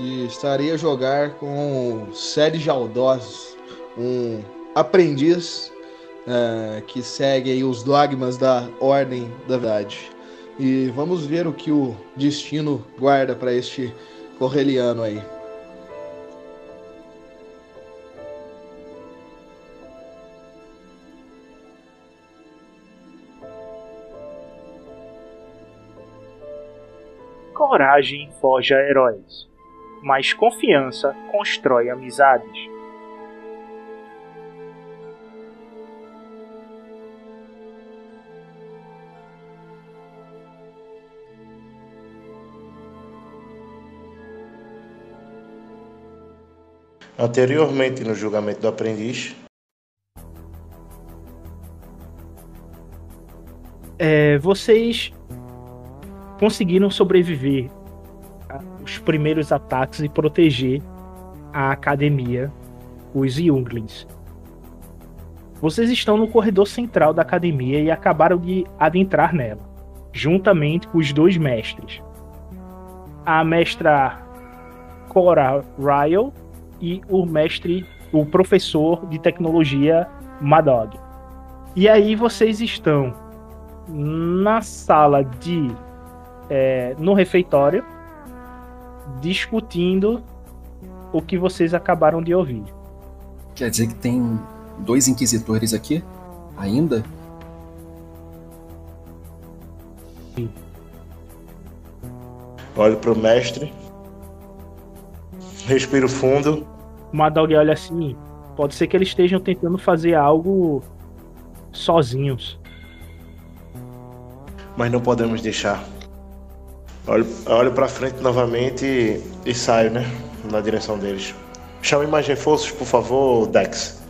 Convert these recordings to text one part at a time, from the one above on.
e estarei a jogar com Sérgio Aldós, um aprendiz eh, que segue os dogmas da Ordem da Verdade. E vamos ver o que o destino guarda para este correliano aí. Coragem forja heróis, mas confiança constrói amizades. Anteriormente, no julgamento do aprendiz, É, vocês conseguiram sobreviver aos primeiros ataques e proteger a academia, os Younglings. Vocês estão no corredor central da academia e acabaram de adentrar nela, juntamente com os dois mestres. A mestra Cora Ryle e o mestre, o professor de tecnologia Madog. E aí vocês estão na sala de. é, no refeitório, discutindo o que vocês acabaram de ouvir. Quer dizer que tem dois inquisitores aqui? Ainda? olho para o mestre, respiro fundo. Madog olha assim. Pode ser que eles estejam tentando fazer algo sozinhos. mas não podemos deixar. Olho, olho para frente novamente e, e saio, né? Na direção deles. Chame mais reforços, por favor, Dex.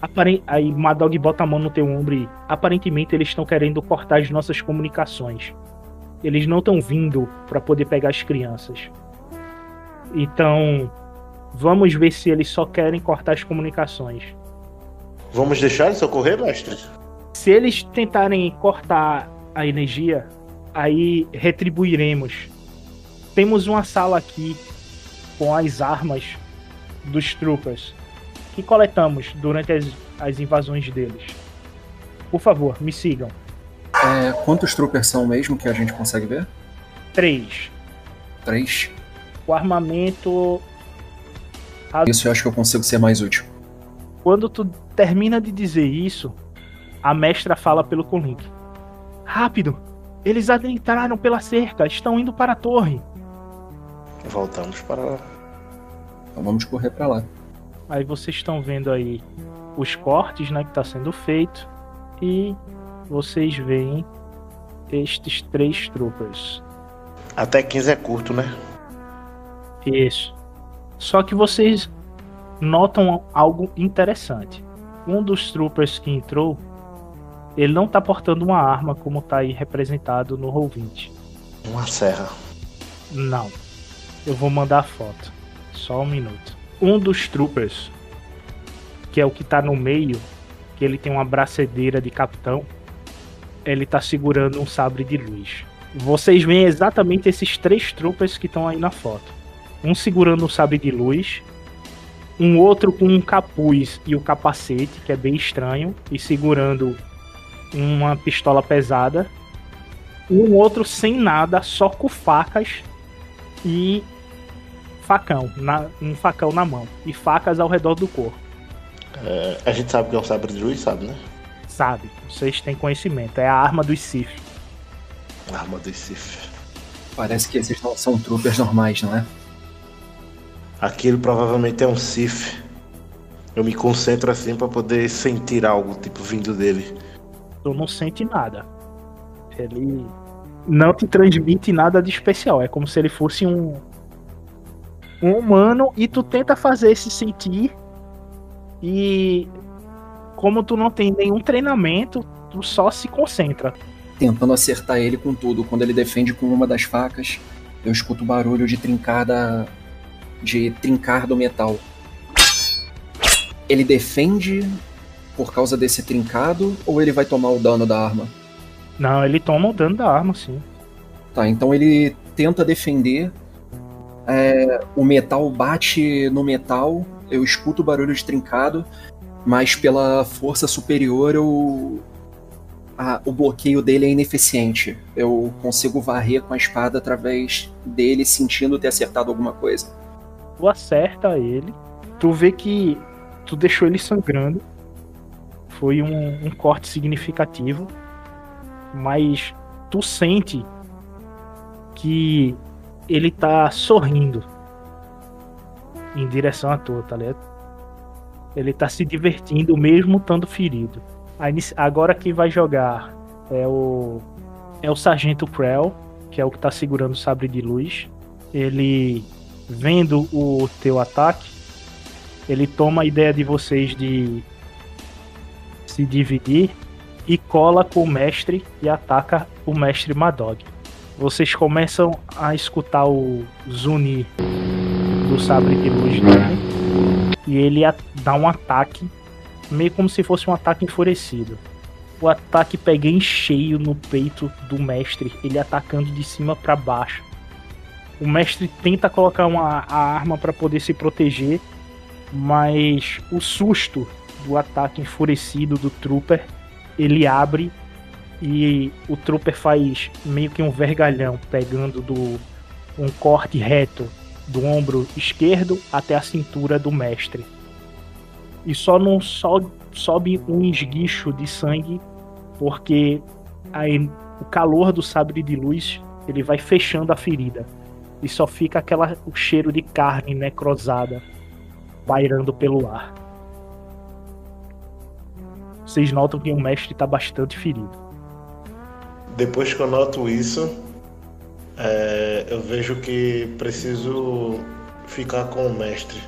Aparen- Aí Madog bota a mão no teu ombro e aparentemente eles estão querendo cortar as nossas comunicações. Eles não estão vindo para poder pegar as crianças. Então, vamos ver se eles só querem cortar as comunicações. Vamos deixar eles socorrer, mestre? Se eles tentarem cortar a energia, aí retribuiremos. Temos uma sala aqui com as armas dos troopers que coletamos durante as, as invasões deles. Por favor, me sigam. É, quantos troopers são mesmo que a gente consegue ver? 3. Três. O armamento. Isso eu acho que eu consigo ser mais útil. Quando tu termina de dizer isso, a mestra fala pelo Colink. Rápido! Eles adentraram pela cerca, estão indo para a torre. Voltamos para lá. Então vamos correr pra lá. Aí vocês estão vendo aí os cortes, né, que está sendo feito e vocês veem estes três troopers. Até 15 é curto, né? Isso. Só que vocês notam algo interessante. Um dos troopers que entrou, ele não tá portando uma arma como tá aí representado no Roll20. Uma serra. Não. Eu vou mandar a foto. Só um minuto. Um dos troopers, que é o que tá no meio, que ele tem uma bracedeira de capitão, ele tá segurando um sabre de luz. Vocês veem exatamente esses três troopers que estão aí na foto. Um segurando um sabre de luz, um outro com um capuz e o capacete, que é bem estranho, e segurando uma pistola pesada. Um outro sem nada, só com facas e facão, na, um facão na mão. E facas ao redor do corpo. É, a gente sabe que é um sabre de luz, sabe, né? Sabe, vocês têm conhecimento. É a arma dos Sith. Arma do Sith. Parece que esses não são troopers normais, não é? Aquilo provavelmente é um Sith. Eu me concentro assim pra poder sentir algo, tipo, vindo dele. Tu não sente nada. Ele não te transmite nada de especial. É como se ele fosse um, um humano e tu tenta fazer esse sentir. E como tu não tem nenhum treinamento, tu só se concentra. Tentando acertar ele com tudo. Quando ele defende com uma das facas, eu escuto o barulho de trincar da... de trincar do metal. Ele defende por causa desse trincado ou ele vai tomar o dano da arma? Não, ele toma o dano da arma, sim. Tá, então ele tenta defender. é, o metal bate no metal. Eu escuto o barulho de trincado, mas pela força superior eu, a- o bloqueio dele é ineficiente. Eu consigo varrer com a espada através dele, sentindo ter acertado alguma coisa. Tu acerta ele. Tu vê que tu deixou ele sangrando. Foi um, um corte significativo. Mas tu sente que ele tá sorrindo em direção a tu, tá ligado? Ele tá se divertindo mesmo estando ferido. Agora quem vai jogar é o é o Sargento Krell, que é o que tá segurando o sabre de luz. Ele vendo o teu ataque, ele toma a ideia de vocês de se dividir e cola com o mestre e ataca o mestre Madog. Vocês começam a escutar o zuni do sabre de luz dele e ele dá um ataque, meio como se fosse um ataque enfurecido. O ataque pega em cheio no peito do mestre, ele atacando de cima para baixo. O mestre tenta colocar uma, a arma para poder se proteger, mas o susto do ataque enfurecido do trooper ele abre e o trooper faz meio que um vergalhão, pegando do um corte reto do ombro esquerdo até a cintura do mestre. E só não so, sobe um esguicho de sangue, porque aí, o calor do sabre de luz ele vai fechando a ferida. E só fica aquela, o cheiro de carne necrosada pairando pelo ar. Vocês notam que o mestre está bastante ferido. Depois que eu noto isso, é, eu vejo que preciso ficar com o mestre.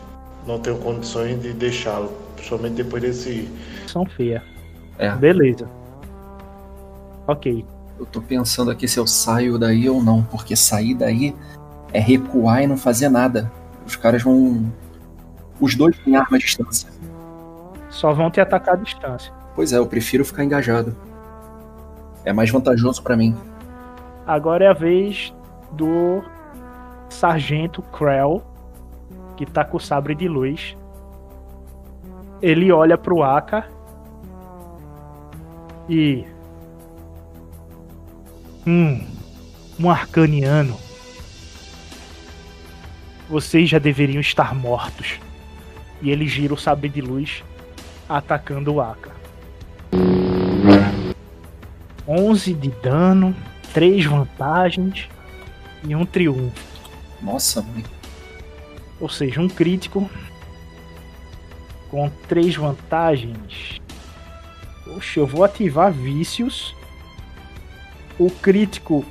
Não tenho condições de deixá-lo, principalmente depois desse. São feia. É. Beleza. Ok. Eu tô pensando aqui se eu saio daí ou não, porque sair daí é recuar e não fazer nada. Os caras vão. Os dois têm arma à distância. Só vão te atacar à distância. Pois é, eu prefiro ficar engajado. É mais vantajoso pra mim. Agora é a vez do Sargento Krell, que tá com o sabre de luz. Ele olha pro Aka e. Hum, um arcaniano. Vocês já deveriam estar mortos. E ele gira o sabre de luz, atacando o Aka. 11 de dano, 3 vantagens e um triunfo. Nossa, mãe. Ou seja, um crítico com 3 vantagens. Poxa, eu vou ativar vícios. O crítico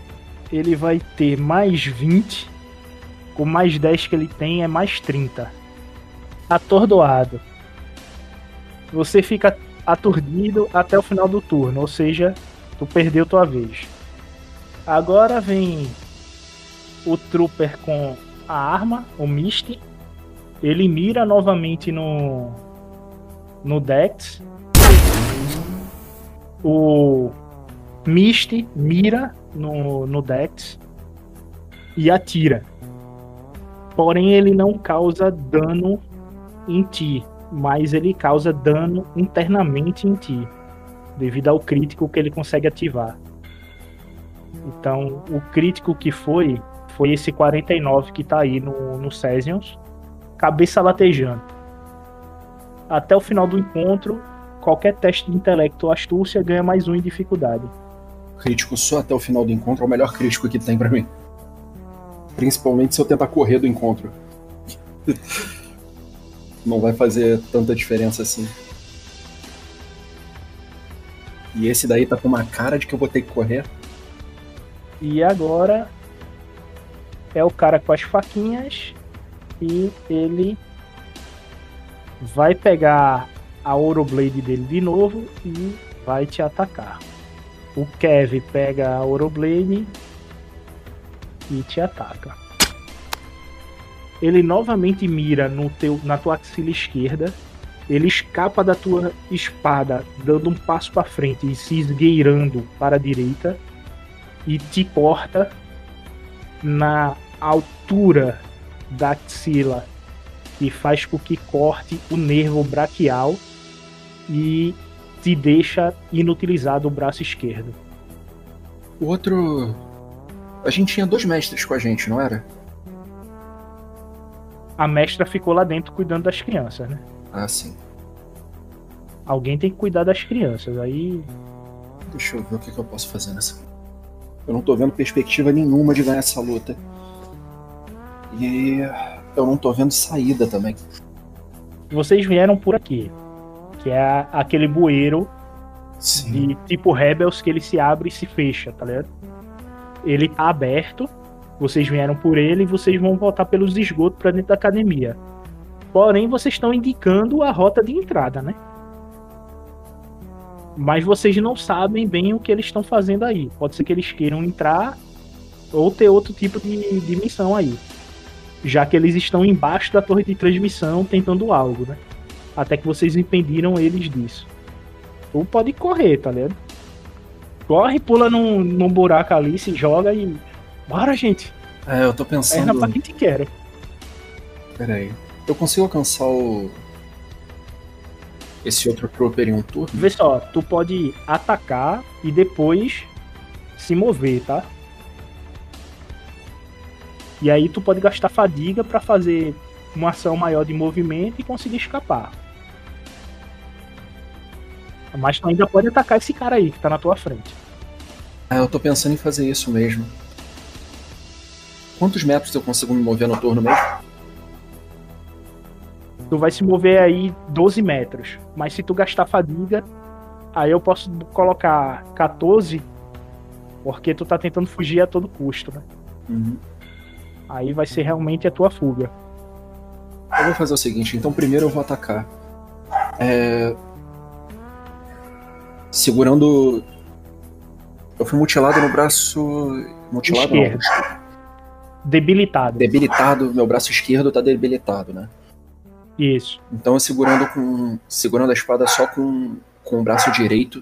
ele vai ter mais 20. Com mais 10 que ele tem é mais 30. Atordoado. Você fica aturdido até o final do turno, ou seja, tu perdeu tua vez. Agora vem o trooper com a arma, o Misty. Ele mira novamente no no Dex. O Misty mira no, no Dex e atira. Porém, ele não causa dano em ti, mas ele causa dano internamente em ti, devido ao crítico que ele consegue ativar. Então, o crítico que foi, foi esse 49 que tá aí no, no Cesiums, cabeça latejando. Até o final do encontro, qualquer teste de intelecto ou astúcia ganha mais um em dificuldade. Crítico só até o final do encontro é o melhor crítico que tem pra mim. Principalmente se eu tentar correr do encontro. Não vai fazer tanta diferença assim. E esse daí tá com uma cara de que eu vou ter que correr. E agora é o cara com as faquinhas e ele vai pegar a Oroblade dele de novo e vai te atacar. O Kev pega a Oroblade e te ataca. Ele novamente mira no teu, na tua axila esquerda. Ele escapa da tua espada, dando um passo para frente e se esgueirando para a direita. E te corta na altura da axila, que faz com que corte o nervo braquial e te deixa inutilizado o braço esquerdo. O outro. A gente tinha dois mestres com a gente, não era? A mestra ficou lá dentro cuidando das crianças, né? Ah, sim. Alguém tem que cuidar das crianças. Aí Deixa eu ver o que, que eu posso fazer nessa. Eu não tô vendo perspectiva nenhuma de ganhar essa luta. E eu não tô vendo saída também. vocês vieram por aqui, que é aquele bueiro Sim. de tipo Rebels que ele se abre e se fecha, tá ligado? Ele tá aberto, vocês vieram por ele e vocês vão voltar pelos esgotos pra dentro da academia. Porém, vocês estão indicando a rota de entrada, né? Mas vocês não sabem bem o que eles estão fazendo aí. Pode ser que eles queiram entrar ou ter outro tipo de, de missão aí. Já que eles estão embaixo da torre de transmissão tentando algo, né? Até que vocês impediram eles disso. Tu pode correr, tá ligado? Corre, pula num, num buraco ali, se joga e. Bora, gente! É, eu tô pensando. pra quem te quer. Pera aí. Eu consigo alcançar o. Esse outro Trooper em um turno? Vê só, tu pode atacar e depois se mover, tá? E aí tu pode gastar fadiga pra fazer uma ação maior de movimento e conseguir escapar. Mas tu ainda pode atacar esse cara aí que tá na tua frente. Ah, eu tô pensando em fazer isso mesmo. Quantos metros eu consigo me mover no turno mesmo? Tu vai se mover aí 12 metros. Mas se tu gastar fadiga, aí eu posso colocar 14, porque tu tá tentando fugir a todo custo, né? Uhum. Aí vai ser realmente a tua fuga. Eu vou fazer o seguinte, então primeiro eu vou atacar. É... Segurando. Eu fui mutilado no braço. Mutilado não. Debilitado. Debilitado, meu braço esquerdo tá debilitado, né? Isso. Então segurando com. segurando a espada só com, com o braço direito.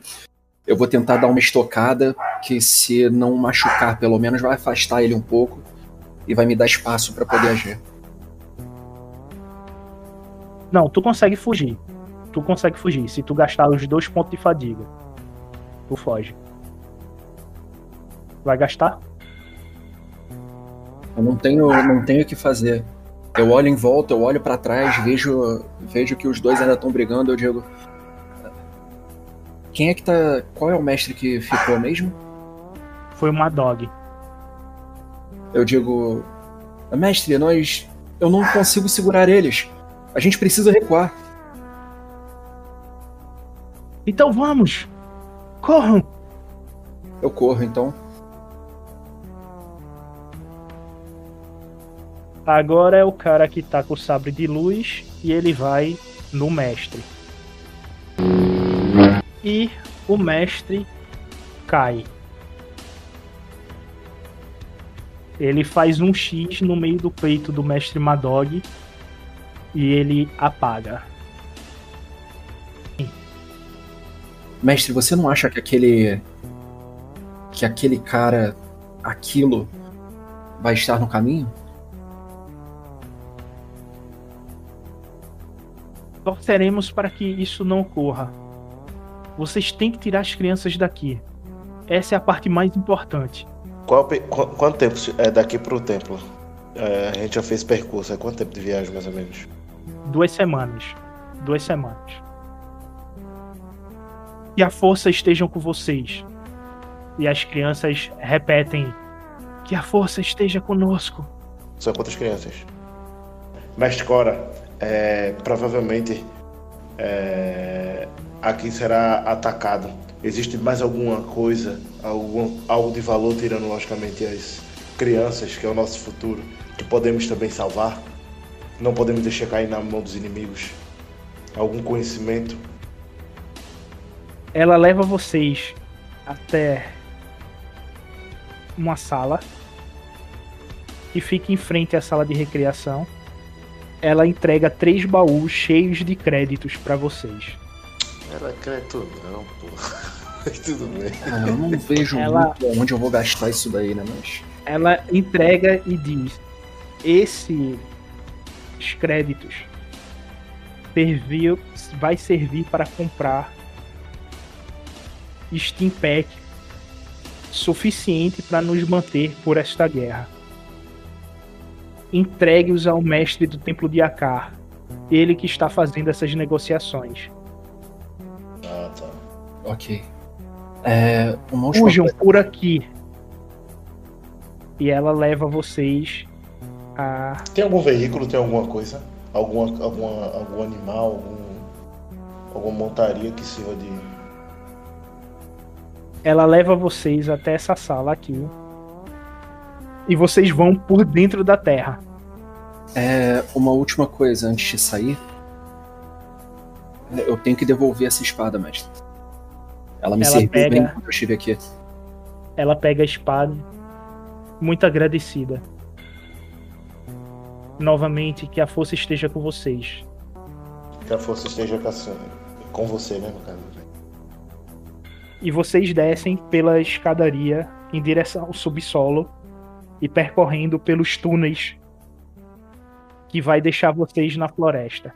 Eu vou tentar dar uma estocada que se não machucar, pelo menos vai afastar ele um pouco e vai me dar espaço pra poder agir. Não, tu consegue fugir. Tu consegue fugir. Se tu gastar os dois pontos de fadiga, tu foge. Vai gastar? Eu não tenho, não tenho o que fazer. Eu olho em volta, eu olho pra trás, vejo, vejo que os dois ainda estão brigando. Eu digo, quem é que tá? Qual é o mestre que ficou mesmo? Foi uma dog. Eu digo, mestre, nós, eu não consigo segurar eles. A gente precisa recuar. Então vamos! Corram! Eu corro, então. Agora é o cara que tá com o sabre de luz e ele vai no mestre. E o mestre cai. Ele faz um X no meio do peito do mestre Madog e ele apaga. Mestre, você não acha que aquele que aquele cara, aquilo, vai estar no caminho? Torceremos para que isso não ocorra. Vocês têm que tirar as crianças daqui. Essa é a parte mais importante. Qual, qu quanto tempo é daqui pro templo? É, a gente já fez percurso. É quanto tempo de viagem, mais ou menos? Duas semanas. Duas semanas. Que a força estejam com vocês. E as crianças repetem: Que a força esteja conosco. São quantas crianças? Mestre Cora, é, provavelmente é, aqui será atacado. Existe mais alguma coisa, algum, algo de valor, tirando logicamente as crianças, que é o nosso futuro, que podemos também salvar? Não podemos deixar cair na mão dos inimigos? Algum conhecimento? Ela leva vocês até uma sala e fica em frente à sala de recreação. Ela entrega três baús cheios de créditos para vocês. Ela quer tudo, não, pô. tudo bem. Ah, eu não vejo Ela- muito onde eu vou gastar isso daí, né? Mas. Ela entrega e diz: Esses créditos serviu, vai servir para comprar Steam Pack suficiente para nos manter por esta guerra. Entregue-os ao mestre do Templo de Akar, ele que está fazendo essas negociações. Ah, tá. Ok. É. Uma última Fujam por aqui. E ela leva vocês a Tem algum veículo, tem alguma coisa? Alguma, alguma, algum animal, algum, alguma montaria que sirva de. ela leva vocês até essa sala aqui. E vocês vão por dentro da terra. É, uma última coisa antes de sair. É, Eu tenho que devolver essa espada, mestre. Ela me Ela serviu pega- bem quando eu estive aqui. Ela pega a espada, muito agradecida. Novamente, que a força esteja com vocês. Que a força esteja com, a- com você, né, no caso. E vocês descem pela escadaria em direção ao subsolo e percorrendo pelos túneis que vai deixar vocês na floresta.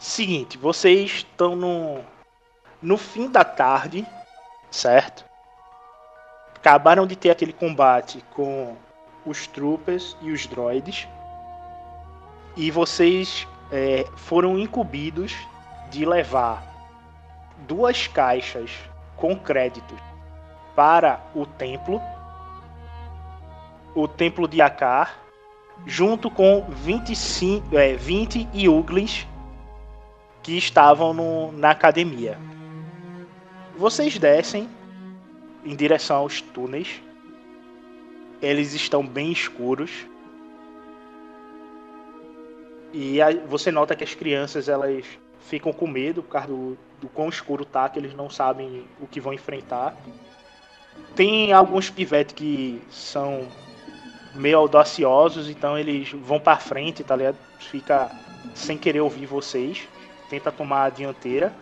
Seguinte, vocês estão no, no fim da tarde, certo? Acabaram de ter aquele combate com os troopers e os droids. E vocês é, foram incumbidos de levar duas caixas com créditos para o templo, o templo de Akar, junto com 25, é, 20 Yuglins que estavam no- na academia. Vocês descem em direção aos túneis. Eles estão bem escuros. E a- você nota que as crianças elas ficam com medo por causa do, do quão escuro tá, que eles não sabem o que vão enfrentar. Tem alguns pivetes que são meio audaciosos, então eles vão pra frente, tá ligado? Fica sem querer ouvir vocês. Tenta tomar a dianteira.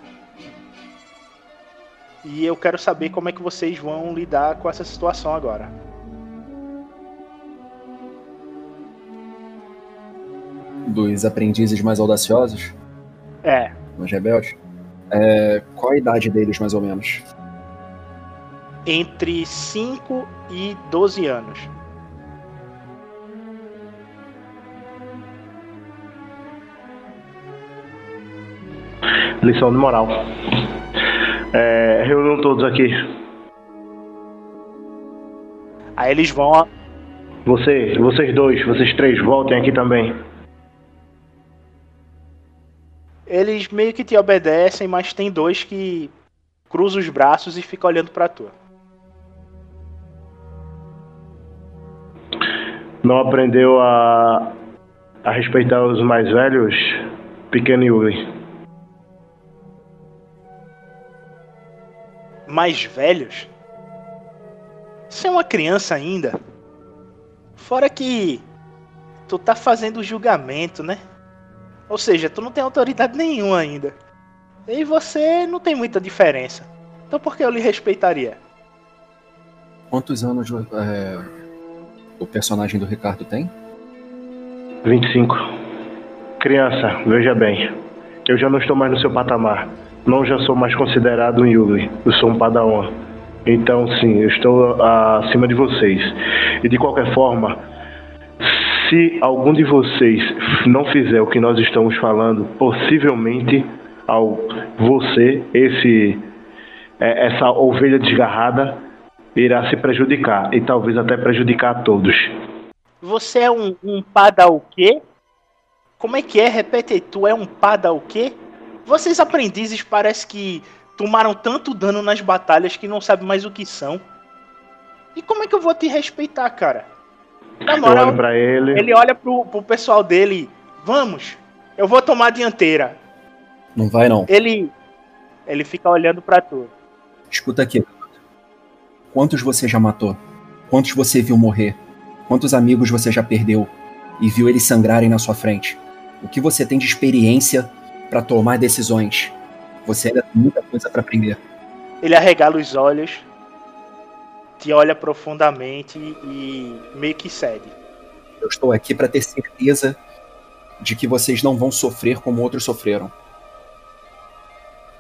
E eu quero saber como é que vocês vão lidar com essa situação agora. Dos aprendizes mais audaciosos, É, os rebeldes. É, qual a idade deles, mais ou menos? entre 5 e 12 anos. Lição de moral. É, todos aqui. Aí eles vão. a- Você, vocês dois, vocês três, voltem aqui também. Eles meio que te obedecem, mas tem dois que cruzam os braços e ficam olhando pra tu. Não aprendeu a, a respeitar os mais velhos, pequeno Yuli. mais velhos. Você é uma criança ainda. Fora que tu tá fazendo julgamento, né? Ou seja, tu não tem autoridade nenhuma ainda. E você não tem muita diferença. Então por que eu lhe respeitaria? Quantos anos é, o personagem do Ricardo tem? 25. Criança, veja bem. Eu já não estou mais no seu patamar. Não já sou mais considerado um Yugi. Eu sou um Padawan. Então, sim, eu estou acima de vocês. E de qualquer forma, se algum de vocês não fizer o que nós estamos falando, possivelmente ao você, esse é, essa ovelha desgarrada, irá se prejudicar e talvez até prejudicar a todos. Você é um, um pada o quê? Como é que é? Repete tu é um pada o quê? Vocês aprendizes parece que tomaram tanto dano nas batalhas que não sabem mais o que são. E como é que eu vou te respeitar, cara? Na moral, pra ele. Ele olha pro, pro pessoal dele. Vamos, eu vou tomar a dianteira. Não vai não. Ele ele fica olhando para tu. Escuta aqui. Quantos você já matou? Quantos você viu morrer? Quantos amigos você já perdeu e viu eles sangrarem na sua frente? O que você tem de experiência para tomar decisões? Você ainda tem muita coisa para aprender. Ele arregala os olhos, te olha profundamente e meio que cede. Eu estou aqui para ter certeza de que vocês não vão sofrer como outros sofreram.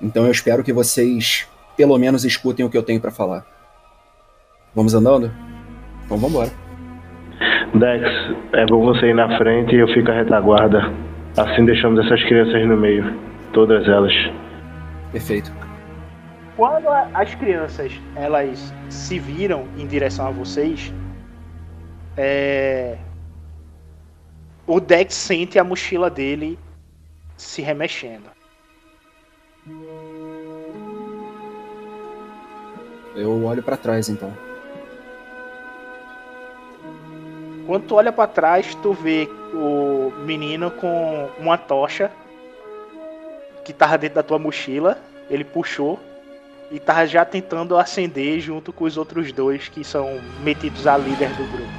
Então eu espero que vocês pelo menos escutem o que eu tenho para falar. Vamos andando? Então vamos embora. Dex, é bom você ir na frente e eu fico à retaguarda. Assim deixamos essas crianças no meio. Todas elas. Perfeito. Quando a, as crianças elas se viram em direção a vocês, é... o Dex sente a mochila dele se remexendo. Eu olho para trás então. Quando tu olha para trás, tu vê o menino com uma tocha que tava dentro da tua mochila. Ele puxou e tava já tentando acender junto com os outros dois que são metidos a líder do grupo.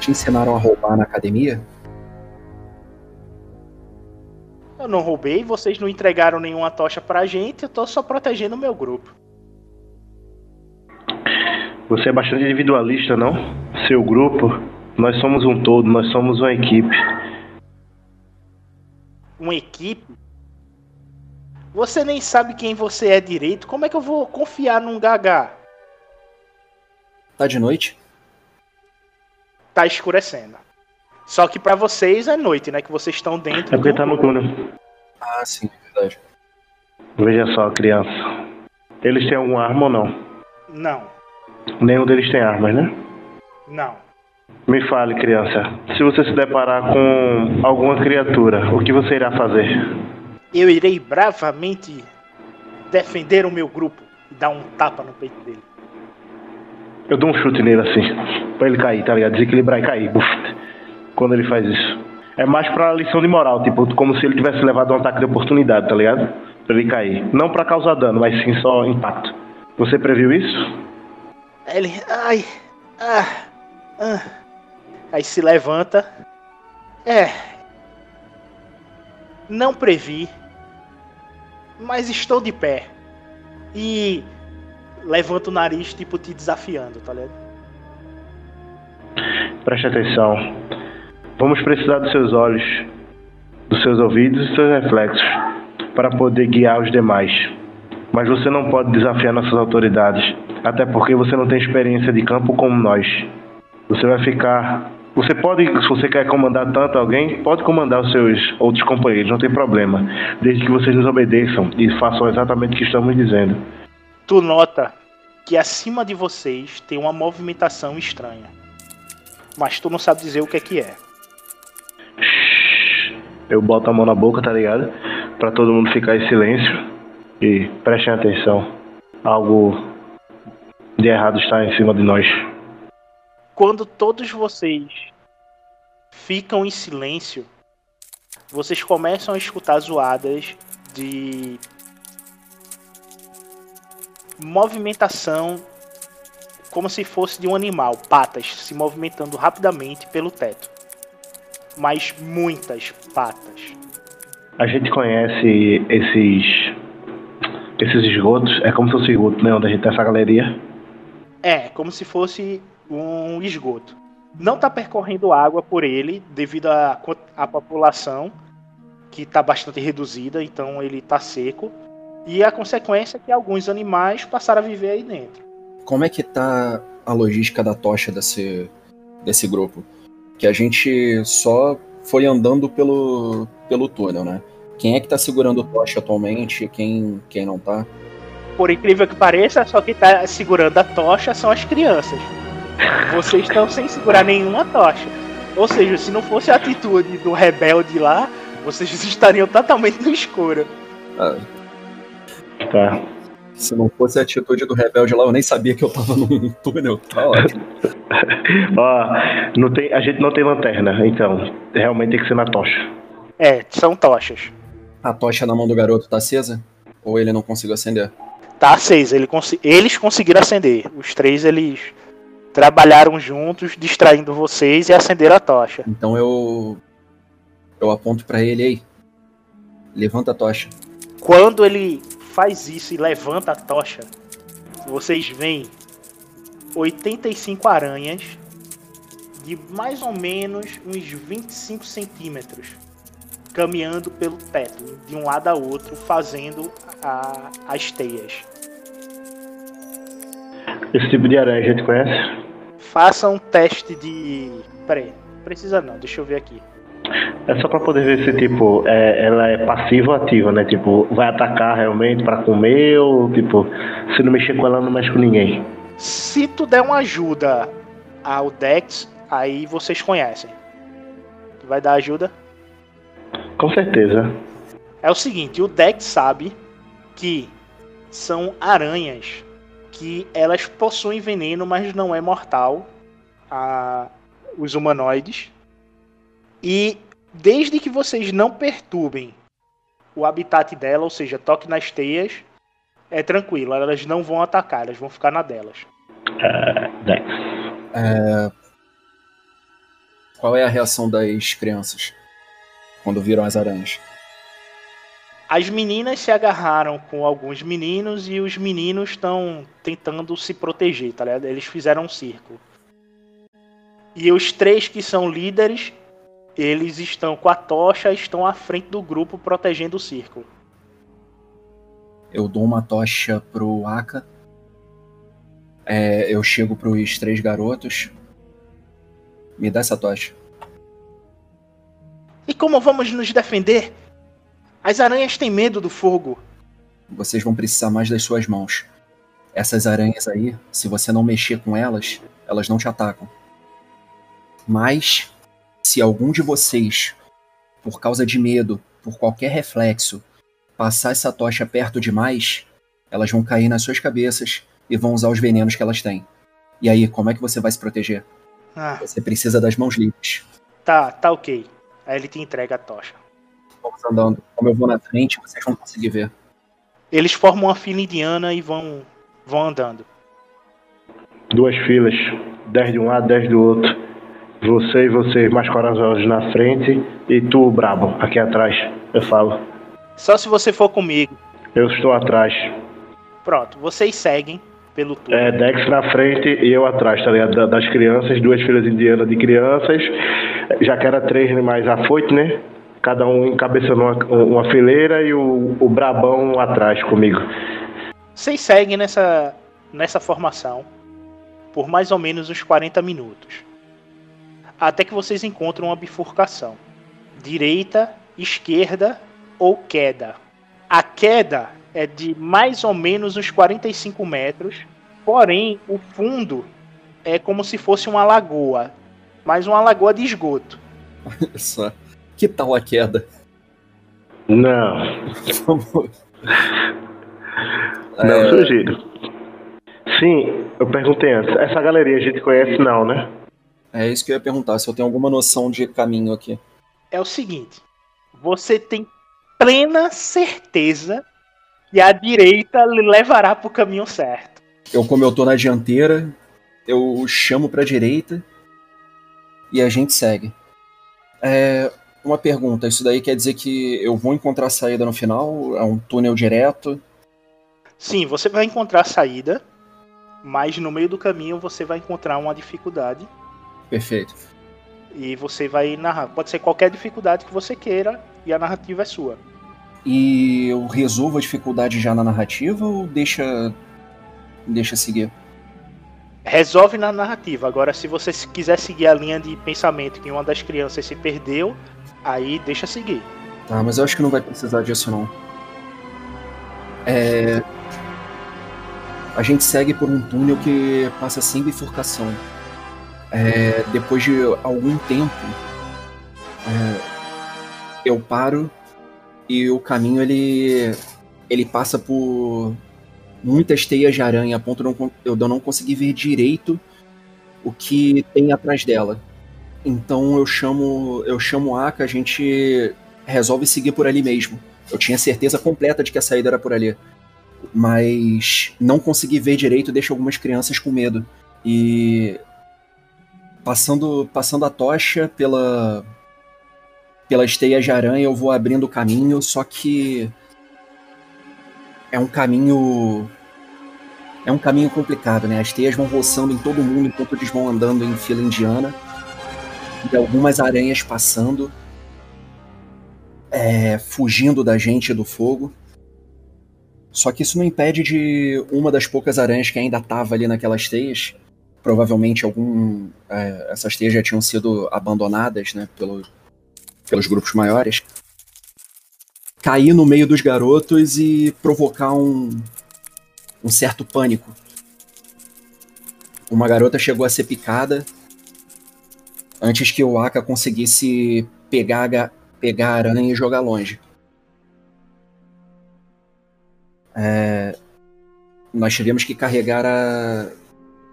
Te ensinaram a roubar na academia? Eu não roubei, vocês não entregaram nenhuma tocha pra gente, eu tô só protegendo o meu grupo. Você é bastante individualista, não? Seu grupo, nós somos um todo, nós somos uma equipe. Uma equipe? Você nem sabe quem você é direito, como é que eu vou confiar num gagá? Tá de noite? Tá escurecendo. Só que para vocês é noite, né? Que vocês estão dentro. É porque tá no túnel. Ah, sim, é verdade. Veja só, criança. Eles têm alguma arma ou não? Não. Nenhum deles tem armas, né? Não. Me fale, criança. Se você se deparar com alguma criatura, o que você irá fazer? Eu irei bravamente defender o meu grupo e dar um tapa no peito dele. Eu dou um chute nele assim, pra ele cair, tá ligado? Desequilibrar e cair. Buf quando ele faz isso. É mais pra lição de moral, tipo, como se ele tivesse levado um ataque de oportunidade, tá ligado? Pra ele cair. Não pra causar dano, mas sim só impacto. Você previu isso? Ele. Ai. Ah, ah. Aí se levanta. É. Não previ. Mas estou de pé. E levanta o nariz, tipo, te desafiando, tá ligado? Preste atenção. Vamos precisar dos seus olhos, dos seus ouvidos e seus reflexos para poder guiar os demais. Mas você não pode desafiar nossas autoridades, até porque você não tem experiência de campo como nós. Você vai ficar. Você pode, se você quer comandar tanto alguém, pode comandar os seus outros companheiros, não tem problema, desde que vocês nos obedeçam e façam exatamente o que estamos dizendo. Tu nota que acima de vocês tem uma movimentação estranha, mas tu não sabe dizer o que é que é. Eu boto a mão na boca, tá ligado? Pra todo mundo ficar em silêncio e prestem atenção. Algo de errado está em cima de nós. Quando todos vocês ficam em silêncio, vocês começam a escutar zoadas de movimentação como se fosse de um animal, patas se movimentando rapidamente pelo teto. Mas muitas patas. A gente conhece esses esses esgotos, é como se fosse esgoto, né? Onde a gente tem essa galeria. É, como se fosse um esgoto. Não está percorrendo água por ele devido à à população que está bastante reduzida, então ele está seco. E a consequência é que alguns animais passaram a viver aí dentro. Como é que tá a logística da tocha desse, desse grupo? Que a gente só foi andando pelo, pelo túnel, né? Quem é que tá segurando tocha atualmente? Quem, quem não tá? Por incrível que pareça, só quem tá segurando a tocha são as crianças. Vocês estão sem segurar nenhuma tocha. Ou seja, se não fosse a atitude do rebelde lá, vocês estariam totalmente no escuro. Ah, Tá. se não fosse a atitude do rebelde lá, eu nem sabia que eu tava num túnel. Tá ótimo. Ó, não tem, a gente não tem lanterna, então realmente tem que ser na tocha. É, são tochas. A tocha na mão do garoto tá acesa? Ou ele não conseguiu acender? Tá acesa, ele consi- eles conseguiram acender. Os três eles trabalharam juntos, distraindo vocês e acenderam a tocha. Então eu. Eu aponto pra ele aí. Levanta a tocha. Quando ele faz isso e levanta a tocha, vocês veem 85 aranhas de mais ou menos uns 25 centímetros caminhando pelo teto, de um lado a outro, fazendo a- as teias. Esse tipo de aranha a gente conhece? Faça um teste de. Peraí, precisa não, deixa eu ver aqui. É só pra poder ver se, tipo, é, ela é passiva ou ativa, né? Tipo, vai atacar realmente pra comer ou, tipo, se não mexer com ela, não mexe com ninguém. Se tu der uma ajuda ao Dex, aí vocês conhecem. Tu vai dar ajuda? Com certeza. É o seguinte, o Dex sabe que são aranhas que elas possuem veneno, mas não é mortal a os humanoides. E desde que vocês não perturbem o habitat dela, ou seja, toque nas teias, é tranquilo, elas não vão atacar, elas vão ficar na delas. É, Dex. Qual é a reação das crianças quando viram as aranhas? As meninas se agarraram com alguns meninos e os meninos estão tentando se proteger, tá ligado? Eles fizeram um círculo. E os três que são líderes, eles estão com a tocha, estão à frente do grupo protegendo o círculo. Eu dou uma tocha pro Aka. É, eu chego pros três garotos. Me dá essa tocha. E como vamos nos defender? As aranhas têm medo do fogo. Vocês vão precisar mais das suas mãos. Essas aranhas aí, se você não mexer com elas, elas não te atacam. Mas, se algum de vocês, por causa de medo, por qualquer reflexo, passar essa tocha perto demais, elas vão cair nas suas cabeças e vão usar os venenos que elas têm. E aí, como é que você vai se proteger? Ah, Você precisa das mãos livres. tá, tá ok. Aí ele te entrega a tocha. Vamos andando. Como eu vou na frente, vocês vão conseguir ver. Eles formam uma fila indiana e vão, vão andando. Duas filas, dez de um lado, dez do outro. Você e vocês mais corajosos na frente e tu, brabo, aqui atrás. Eu falo. Só se você for comigo. Eu estou atrás. Pronto, vocês seguem pelo túnel. É, Dex na frente e eu atrás, tá ligado? Da- Das crianças, duas filas indianas de crianças. Já que era três mais afoito, né? Cada um encabeçando uma, uma fileira e o, o brabão atrás comigo. Vocês seguem nessa, nessa formação por mais ou menos uns 40 minutos. Até que vocês encontram uma bifurcação. Direita, esquerda ou queda. A queda é de mais ou menos uns 45 metros, porém o fundo é como se fosse uma lagoa, mas uma lagoa de esgoto. Só. Que tal a queda? Não, não É, sugiro. Sim, eu perguntei antes. Essa galeria a gente conhece não, né? é isso que eu ia perguntar, se eu tenho alguma noção de caminho aqui. é o seguinte: você tem plena certeza que a direita lhe levará para o caminho certo. Eu, como eu tô na dianteira, eu chamo pra direita e a gente segue. É, uma pergunta, isso daí quer dizer que eu vou encontrar a saída no final? É um túnel direto? Sim, você vai encontrar a saída, mas no meio do caminho você vai encontrar uma dificuldade Perfeito. e você vai narrar. Pode ser qualquer dificuldade que você queira e a narrativa é sua. E eu resolvo a dificuldade já na narrativa ou deixa. deixa seguir? Resolve na narrativa. Agora, se você se- quiser seguir a linha de pensamento que uma das crianças se perdeu, aí deixa seguir. Tá, mas eu acho que não vai precisar disso não. É. A gente segue por um túnel que passa sem bifurcação. É, depois de algum tempo, é, eu paro e o caminho ele ele passa por muitas teias de aranha a ponto de eu não conseguir ver direito o que tem atrás dela. Então eu chamo eu chamo a Aka, a gente resolve seguir por ali mesmo. Eu tinha certeza completa de que a saída era por ali. Mas não consegui ver direito deixa algumas crianças com medo. E passando, passando a tocha pela pelas teias de aranha, eu vou abrindo o caminho, só que é um caminho é um caminho complicado, né? As teias vão roçando em todo mundo enquanto eles vão andando em fila indiana. E algumas aranhas passando é, fugindo da gente do fogo. Só que isso não impede de uma das poucas aranhas que ainda tava ali naquelas teias. Provavelmente algum. é, essas teias já tinham sido abandonadas, né? Pelo, pelos grupos maiores. Cair no meio dos garotos e provocar um, um certo pânico. Uma garota chegou a ser picada antes que o Aka conseguisse pegar a, ga- pegar a aranha e jogar longe. É, nós tivemos que carregar a,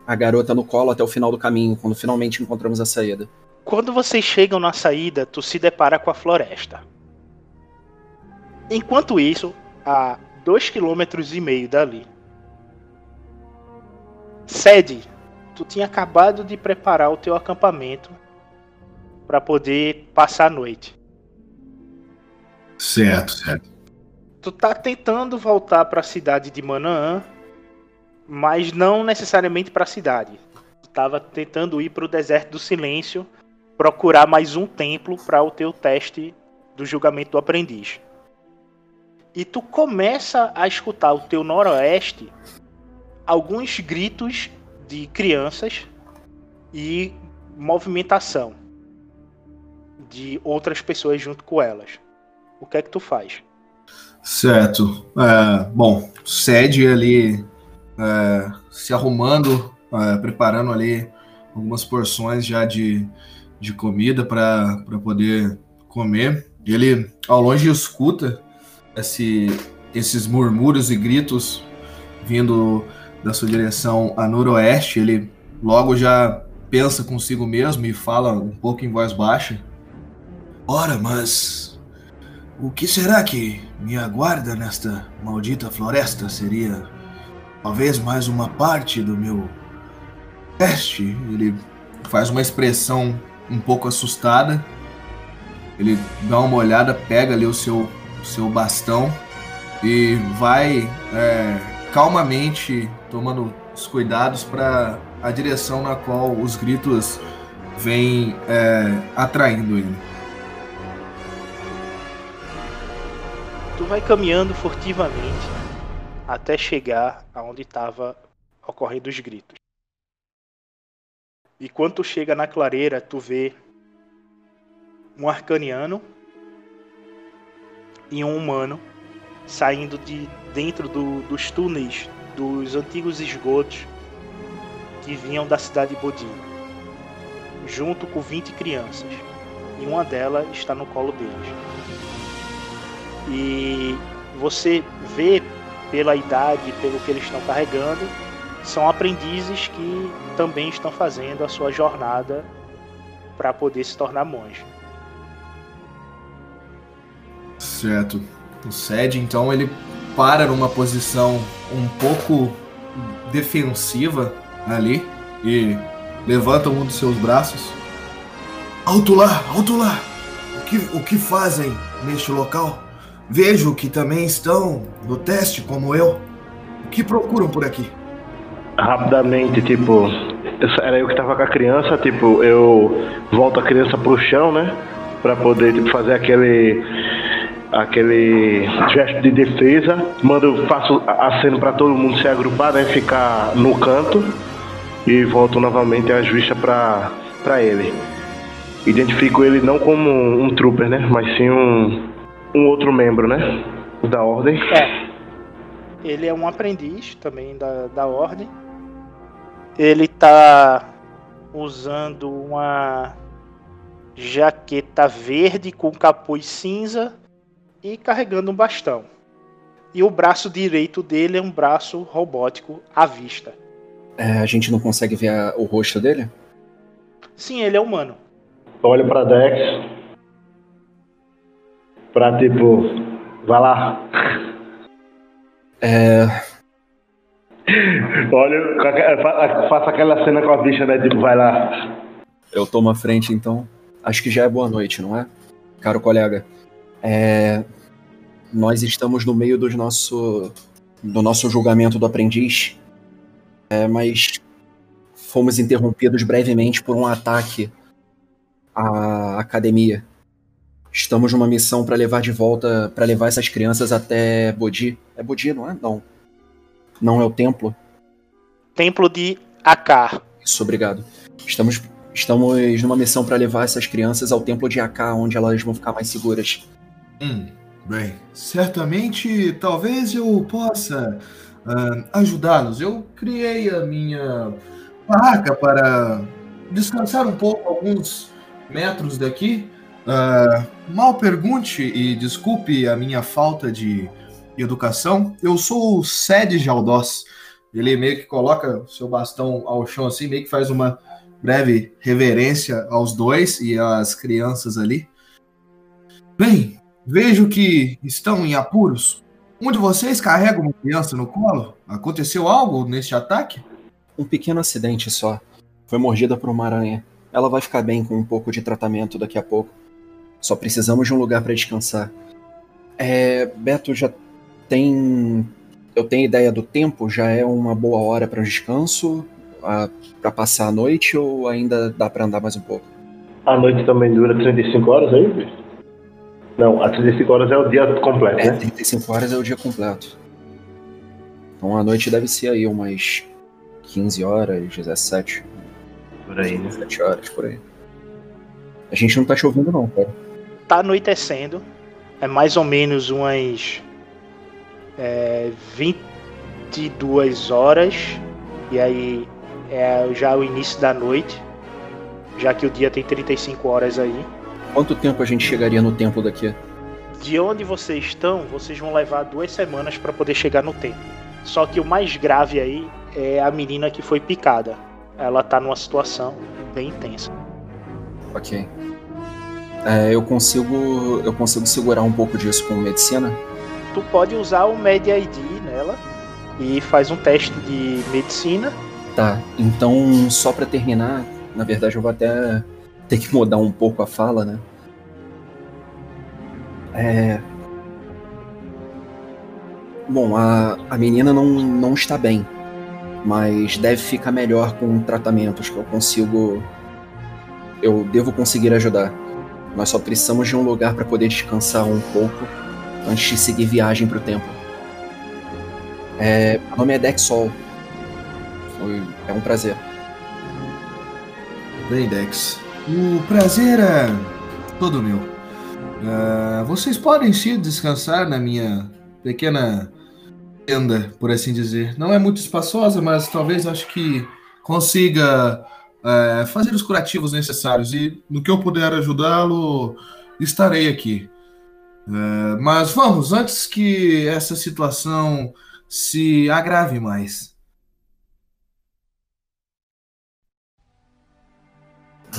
a garota no colo até o final do caminho, quando finalmente encontramos a saída. Quando vocês chegam na saída, tu se depara com a floresta. Enquanto isso, a dois quilômetros e meio dali, Sede, tu tinha acabado de preparar o teu acampamento para poder passar a noite. Certo, certo. Tu tá tentando voltar para a cidade de Manaã, mas não necessariamente para a cidade. Tu tava tentando ir para o deserto do silêncio, procurar mais um templo para o teu teste do julgamento do aprendiz. E tu começa a escutar o teu noroeste alguns gritos de crianças e movimentação de outras pessoas junto com elas. O que é que tu faz? Certo. É, bom, sede ali é, se arrumando, é, preparando ali algumas porções já de, de comida para poder comer. Ele ao longe escuta esse, esses murmúrios e gritos vindo da sua direção a noroeste. Ele logo já pensa consigo mesmo e fala um pouco em voz baixa. Ora, mas o que será que me aguarda nesta maldita floresta? Seria talvez mais uma parte do meu teste? Ele faz uma expressão um pouco assustada. Ele dá uma olhada, pega ali o seu, o seu bastão e vai é, calmamente tomando os cuidados para a direção na qual os gritos vêm é, atraindo ele. Tu vai caminhando furtivamente até chegar aonde estava ocorrendo os gritos. E quando tu chega na clareira, tu vê um arcaniano e um humano saindo de dentro do- dos túneis dos antigos esgotos que vinham da cidade de Bodin, junto com 20 crianças. E uma delas está no colo deles. E você vê pela idade, pelo que eles estão carregando, são aprendizes que também estão fazendo a sua jornada para poder se tornar monge. Certo. O Sed, então, ele para numa posição um pouco defensiva ali e levanta um dos seus braços. Alto lá, alto lá! O que, o que fazem neste local? Vejo que também estão no teste como eu. O que procuram por aqui? Rapidamente, tipo, era eu que tava com a criança, tipo, eu volto a criança pro chão, né? Pra poder tipo, fazer aquele aquele gesto de defesa, mando, faço aceno para todo mundo se agrupar, né, ficar no canto e volto novamente as vistas para para ele. Identifico ele não como um trooper, né, mas sim um, um outro membro, né, da ordem. É. Ele é um aprendiz também da, da ordem. Ele tá usando uma jaqueta verde com capuz cinza e carregando um bastão. E o braço direito dele é um braço robótico à vista. É, a gente não consegue ver a- o rosto dele? Sim, ele é humano. Olho pra Dex. Pra tipo, vai lá. É, Olha, faça aquela cena com a bicha, né? Tipo, vai lá. eu tomo a frente então. Acho que já é boa noite, não é? Caro colega. É, nós estamos no meio do nosso, do nosso julgamento do aprendiz. É, mas fomos interrompidos brevemente por um ataque à academia. Estamos numa missão para levar de volta, para levar essas crianças até Bodhi. É Bodhi, não é? Não. Não é o templo. Templo de Akar. Isso, obrigado. Estamos, estamos numa missão para levar essas crianças ao templo de Aká, onde elas vão ficar mais seguras. Hum, bem, certamente talvez eu possa ah, ajudá-los. Eu criei a minha barraca para descansar um pouco alguns metros daqui. Ah, mal pergunte e desculpe a minha falta de educação. Eu sou o Sede Jaldós. Ele meio que coloca o seu bastão ao chão assim, meio que faz uma breve reverência aos dois e às crianças ali. Bem, Vejo que estão em apuros. Um de vocês carrega uma criança no colo? Aconteceu algo neste ataque? Um pequeno acidente só. Foi mordida por uma aranha. Ela vai ficar bem com um pouco de tratamento daqui a pouco. Só precisamos de um lugar para descansar. É, Beto já tem. Eu tenho ideia do tempo? Já é uma boa hora para descanso? para passar a noite ou ainda dá para andar mais um pouco? A noite também dura 35 horas aí, bicho? Não, as 35 horas é o dia completo, É, né? 35 horas é o dia completo. Então a noite deve ser aí umas 15 horas, 17, Por aí, né? 17 horas, por aí. A gente não tá chovendo não, cara. Tá anoitecendo. É mais ou menos umas é, 22 horas. E aí é já o início da noite. Já que o dia tem 35 horas aí. Quanto tempo a gente chegaria no templo daqui? De onde vocês estão, vocês vão levar duas semanas para poder chegar no templo. Só que o mais grave aí é a menina que foi picada. Ela tá numa situação bem intensa. Ok. É, eu consigo. Eu consigo segurar um pouco disso com medicina? Tu pode usar o Med ID nela e faz um teste de medicina. Tá, então só pra terminar, na verdade eu vou até ter que mudar um pouco a fala, né? É. Bom, a, a menina não, não está bem, mas deve ficar melhor com tratamentos que eu consigo. Eu devo conseguir ajudar. Nós só precisamos de um lugar para poder descansar um pouco antes de seguir viagem para o templo. É, meu nome é Dexol. Foi, é um prazer. Bem, Dex. O prazer é todo meu. Ah, vocês podem se descansar na minha pequena tenda, por assim dizer. Não é muito espaçosa, mas talvez acho que consiga eh, fazer os curativos necessários. E no que eu puder ajudá-lo, estarei aqui. Eh, mas vamos, antes que essa situação se agrave mais.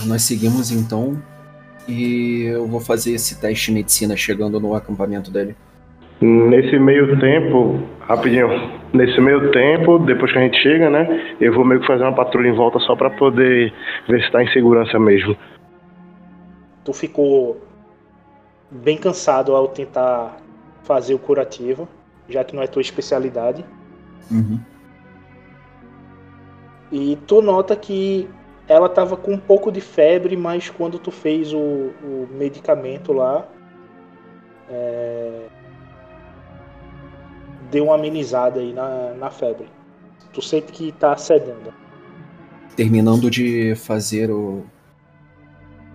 Nós seguimos então e eu vou fazer esse teste de medicina chegando no acampamento dele. Nesse meio tempo, rapidinho, nesse meio tempo, depois que a gente chega, né, eu vou meio que fazer uma patrulha em volta só pra poder ver se tá em segurança mesmo. Tu ficou bem cansado ao tentar fazer o curativo, já que não é tua especialidade. Uhum. E tu nota que ela tava com um pouco de febre, mas quando tu fez o, o medicamento lá, é, deu uma amenizada aí na, na febre. Tu sente que tá cedendo. Terminando de fazer o,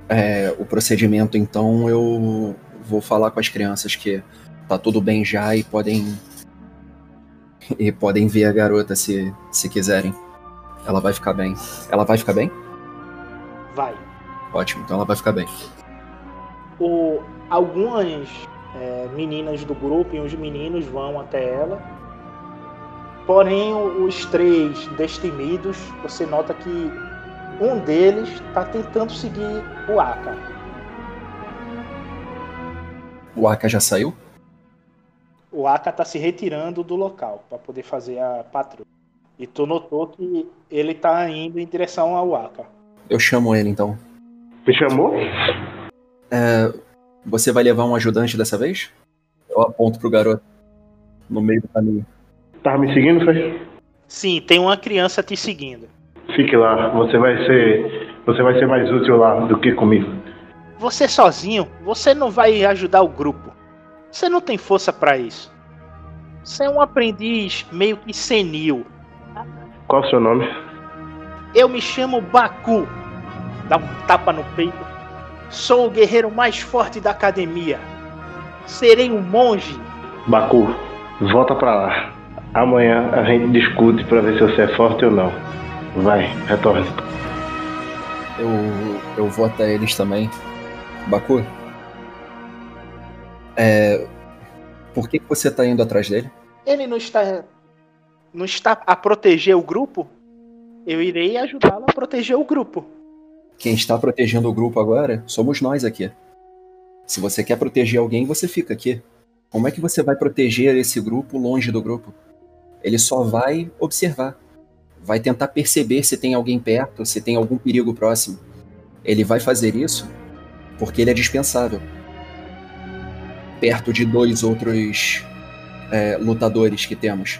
é, o procedimento, então eu vou falar com as crianças que tá tudo bem já e podem e podem ver a garota se, se quiserem. Ela vai ficar bem. Ela vai ficar bem? Vai. Ótimo, então ela vai ficar bem. O, algumas é, meninas do grupo e os meninos vão até ela. Porém, os três destemidos, você nota que um deles está tentando seguir o Aka. O Aka já saiu? O Aka está se retirando do local para poder fazer a patrulha. E tu notou que ele está indo em direção ao Aka. Eu chamo ele então. Me chamou? É, você vai levar um ajudante dessa vez? Eu aponto pro garoto. No meio do caminho. Tava me seguindo, foi? Sim, tem uma criança te seguindo. Fique lá, você vai ser. Você vai ser mais útil lá do que comigo. Você sozinho, você não vai ajudar o grupo. Você não tem força para isso. Você é um aprendiz meio que senil. Qual o seu nome? Eu me chamo Baku. Dá um tapa no peito. Sou o guerreiro mais forte da academia. Serei um monge. Baku, volta pra lá. Amanhã a gente discute pra ver se você é forte ou não. Vai, retorne. Eu, eu vou até eles também. Baku? É. Por que, que você tá indo atrás dele? Ele não está não está a proteger o grupo? Eu irei ajudá-lo a proteger o grupo. Quem está protegendo o grupo agora somos nós aqui. Se você quer proteger alguém, você fica aqui. Como é que você vai proteger esse grupo longe do grupo? Ele só vai observar. Vai tentar perceber se tem alguém perto, se tem algum perigo próximo. Ele vai fazer isso porque ele é dispensável. Perto de dois outros é, lutadores que temos.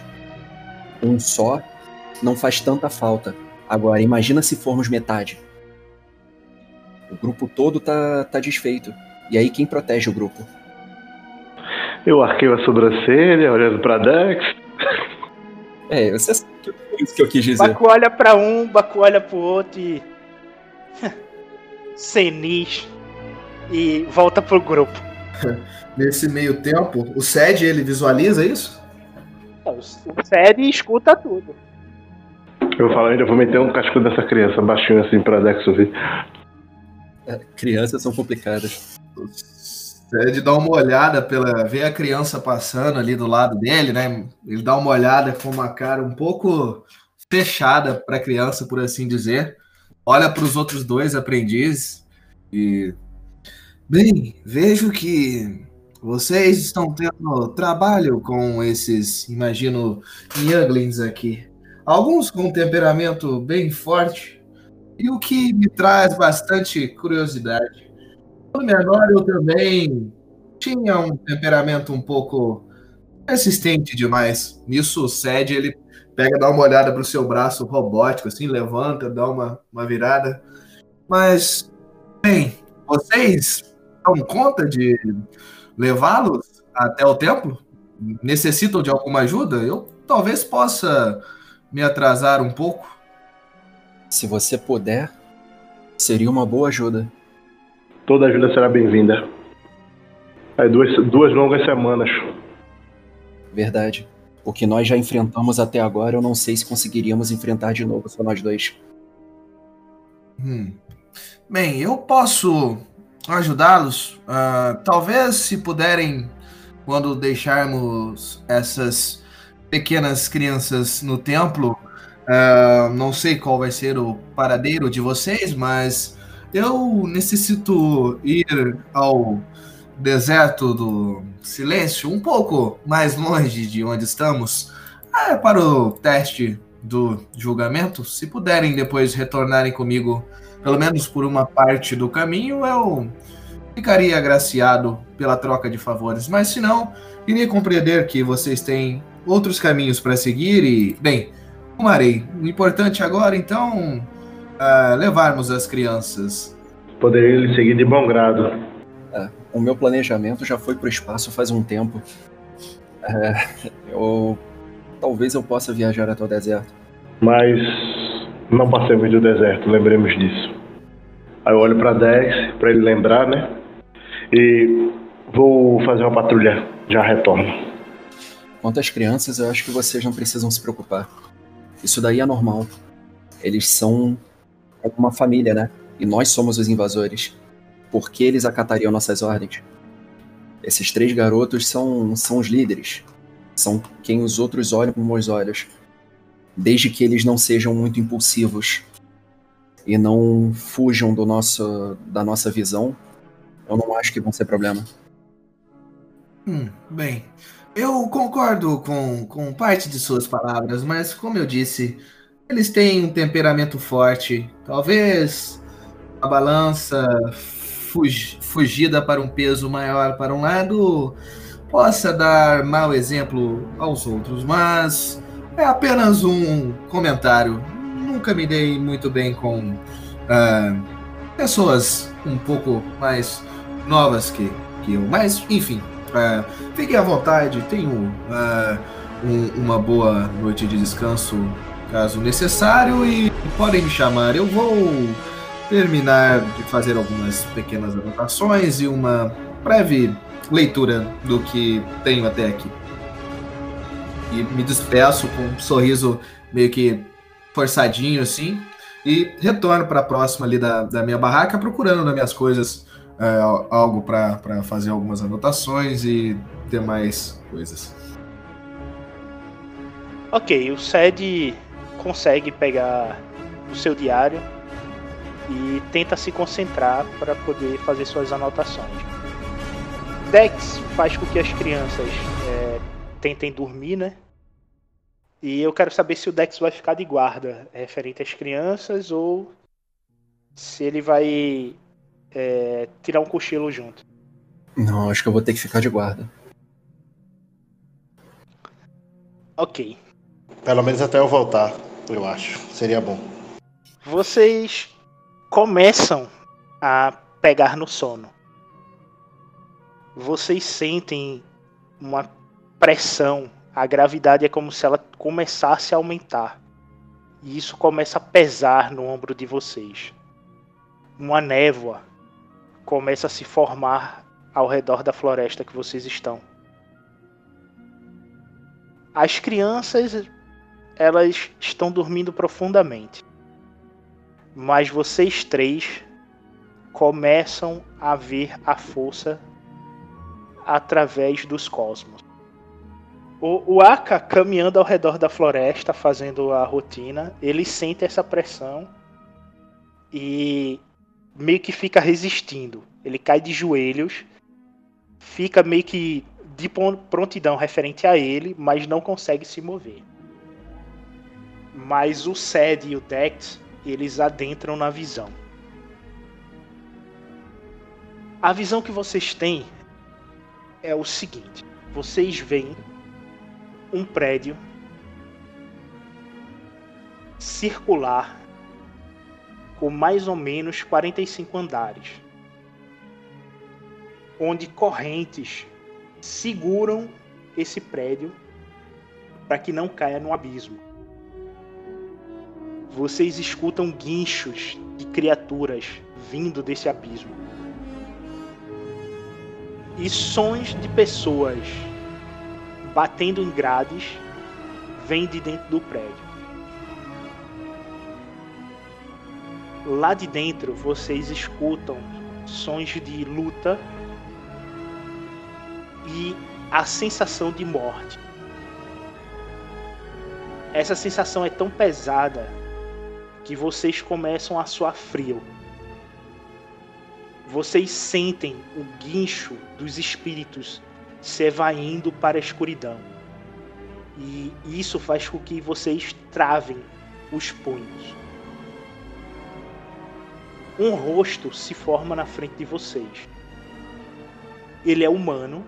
Um só não faz tanta falta. Agora, imagina se formos metade. O grupo todo tá, tá desfeito. E aí quem protege o grupo? Eu arquei a sobrancelha, olhando pra Dex. É, você sabe que é isso que eu quis dizer. Baku olha pra um, Baku olha pro outro e. Senis. E volta pro grupo. Nesse meio tempo, o Sed ele visualiza isso? É, O Sede escuta tudo. Eu falo, ainda vou meter um casco dessa criança baixinho assim pra Dex ouvir. É, crianças são complicadas. Sed dá uma olhada pela. vê a criança passando ali do lado dele, né? Ele dá uma olhada com uma cara um pouco fechada para a criança, por assim dizer. Olha para os outros dois aprendizes e. Bem, vejo que vocês estão tendo trabalho com esses, imagino, younglings aqui. Alguns com temperamento bem forte, e o que me traz bastante curiosidade. Quando menor, eu também tinha um temperamento um pouco persistente demais. Nisso, o ele pega, dá uma olhada pro seu braço robótico, assim, levanta, dá uma, uma virada. Mas, bem, vocês dão conta de levá-los até o templo? Necessitam de alguma ajuda? Eu talvez possa me atrasar um pouco. Se você puder, seria uma boa ajuda. Toda ajuda será bem-vinda. Aí duas, duas longas semanas. Verdade. O que nós já enfrentamos até agora, eu não sei se conseguiríamos enfrentar de novo, só nós dois. Hum. Bem, eu posso ajudá-los. Ah, talvez, se puderem, quando deixarmos essas pequenas crianças no templo, ah, não sei qual vai ser o paradeiro de vocês, mas eu necessito ir ao deserto do silêncio, um pouco mais longe de onde estamos, é, para o teste do julgamento. Se puderem depois retornarem comigo, pelo menos por uma parte do caminho, eu ficaria agraciado pela troca de favores. Mas se não, iria compreender que vocês têm outros caminhos para seguir e, bem, Marei, o importante agora então é levarmos as crianças. Poderia lhe seguir de bom grado. É, o meu planejamento já foi para o espaço faz um tempo. É, eu talvez eu possa viajar até o deserto. Mas não passemos do deserto, lembremos disso. Aí eu olho para Dex, para ele lembrar, né? E vou fazer uma patrulha, já retorno. Quanto às crianças, eu acho que vocês não precisam se preocupar. Isso daí é normal. Eles são uma família, né? E nós somos os invasores. Por que eles acatariam nossas ordens? Esses três garotos são, são os líderes. São quem os outros olham com bons olhos. Desde que eles não sejam muito impulsivos e não fujam do nosso, da nossa visão, eu não acho que vão ser problema. Hum, bem, eu concordo com, com parte de suas palavras, mas como eu disse, eles têm um temperamento forte. Talvez a balança fugi, fugida para um peso maior para um lado possa dar mau exemplo aos outros, mas é apenas um comentário. Nunca me dei muito bem com uh, pessoas um pouco mais novas que, que eu, mas enfim, uh, fiquem à vontade, tenham uh, um, uma boa noite de descanso caso necessário e podem me chamar. Eu vou terminar de fazer algumas pequenas anotações e uma breve leitura do que tenho até aqui. E me despeço com um sorriso meio que forçadinho assim. E retorno para a próxima ali da, da minha barraca, procurando nas minhas coisas é, algo para fazer algumas anotações e demais coisas. Ok, o SED consegue pegar o seu diário e tenta se concentrar para poder fazer suas anotações. Dex faz com que as crianças é, tentem dormir, né? E eu quero saber se o Dex vai ficar de guarda referente às crianças ou se ele vai é, tirar um cochilo junto. Não, acho que eu vou ter que ficar de guarda. Ok. Pelo menos até eu voltar, eu acho. Seria bom. Vocês começam a pegar no sono vocês sentem uma pressão. A gravidade é como se ela começasse a aumentar. E isso começa a pesar no ombro de vocês. Uma névoa começa a se formar ao redor da floresta que vocês estão. As crianças, elas estão dormindo profundamente. Mas vocês três começam a ver a força através dos cosmos. O, o Aka caminhando ao redor da floresta, fazendo a rotina, ele sente essa pressão e meio que fica resistindo. Ele cai de joelhos, fica meio que de prontidão referente a ele, mas não consegue se mover. Mas o Sed e o Dex, eles adentram na visão. A visão que vocês têm é o seguinte: vocês veem um prédio circular com mais ou menos 45 andares, onde correntes seguram esse prédio para que não caia no abismo. Vocês escutam guinchos de criaturas vindo desse abismo e sons de pessoas batendo em grades vêm de dentro do prédio. Lá de dentro vocês escutam sons de luta e a sensação de morte. Essa sensação é tão pesada que vocês começam a suar frio. vocês sentem o guincho dos espíritos se evaindo para a escuridão. E isso faz com que vocês travem os punhos. Um rosto se forma na frente de vocês. Ele é humano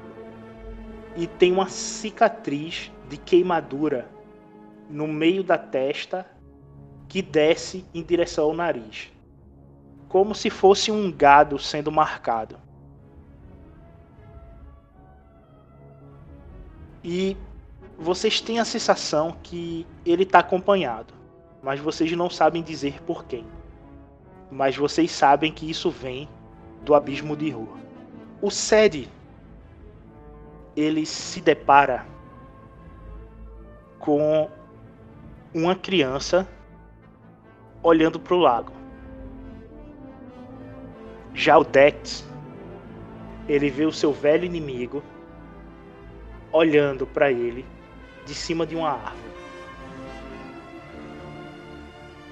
e tem uma cicatriz de queimadura no meio da testa que desce em direção ao nariz, como se fosse um gado sendo marcado. E vocês têm a sensação que ele está acompanhado, mas vocês não sabem dizer por quem. Mas vocês sabem que isso vem do abismo de rua. O Sede ele se depara com uma criança olhando para o lago. Já o Dex, ele vê o seu velho inimigo olhando para ele de cima de uma árvore.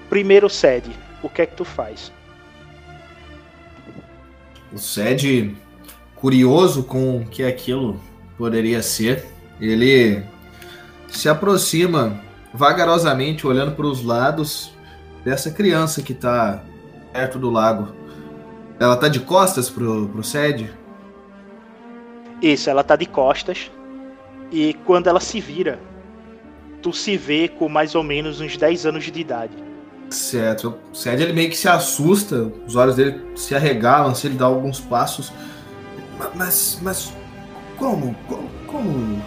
Primeiro Sede, o que é que tu faz? O Sed, curioso com o que aquilo poderia ser, ele se aproxima vagarosamente, olhando para os lados dessa criança que está perto do lago. Ela tá de costas pro, pro Sed? Isso, ela tá de costas. E quando ela se vira, tu se vê com mais ou menos uns 10 anos de idade. Certo. O Sed ele meio que se assusta, os olhos dele se arregalam, se ele dá alguns passos. Mas, mas como, como, como,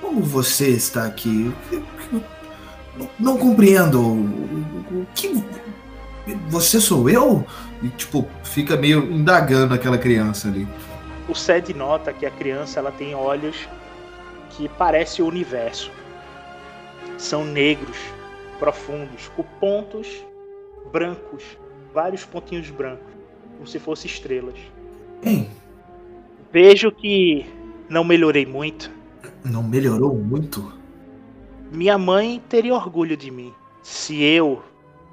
como você está aqui? Não, compreendo. O que você sou eu? E tipo fica meio indagando aquela criança ali. O Sed nota que a criança ela tem olhos que parecem o universo. São negros, profundos, com pontos brancos, vários pontinhos brancos, como se fossem estrelas. Hein? Vejo que não melhorei muito. Não melhorou muito? Minha mãe teria orgulho de mim se eu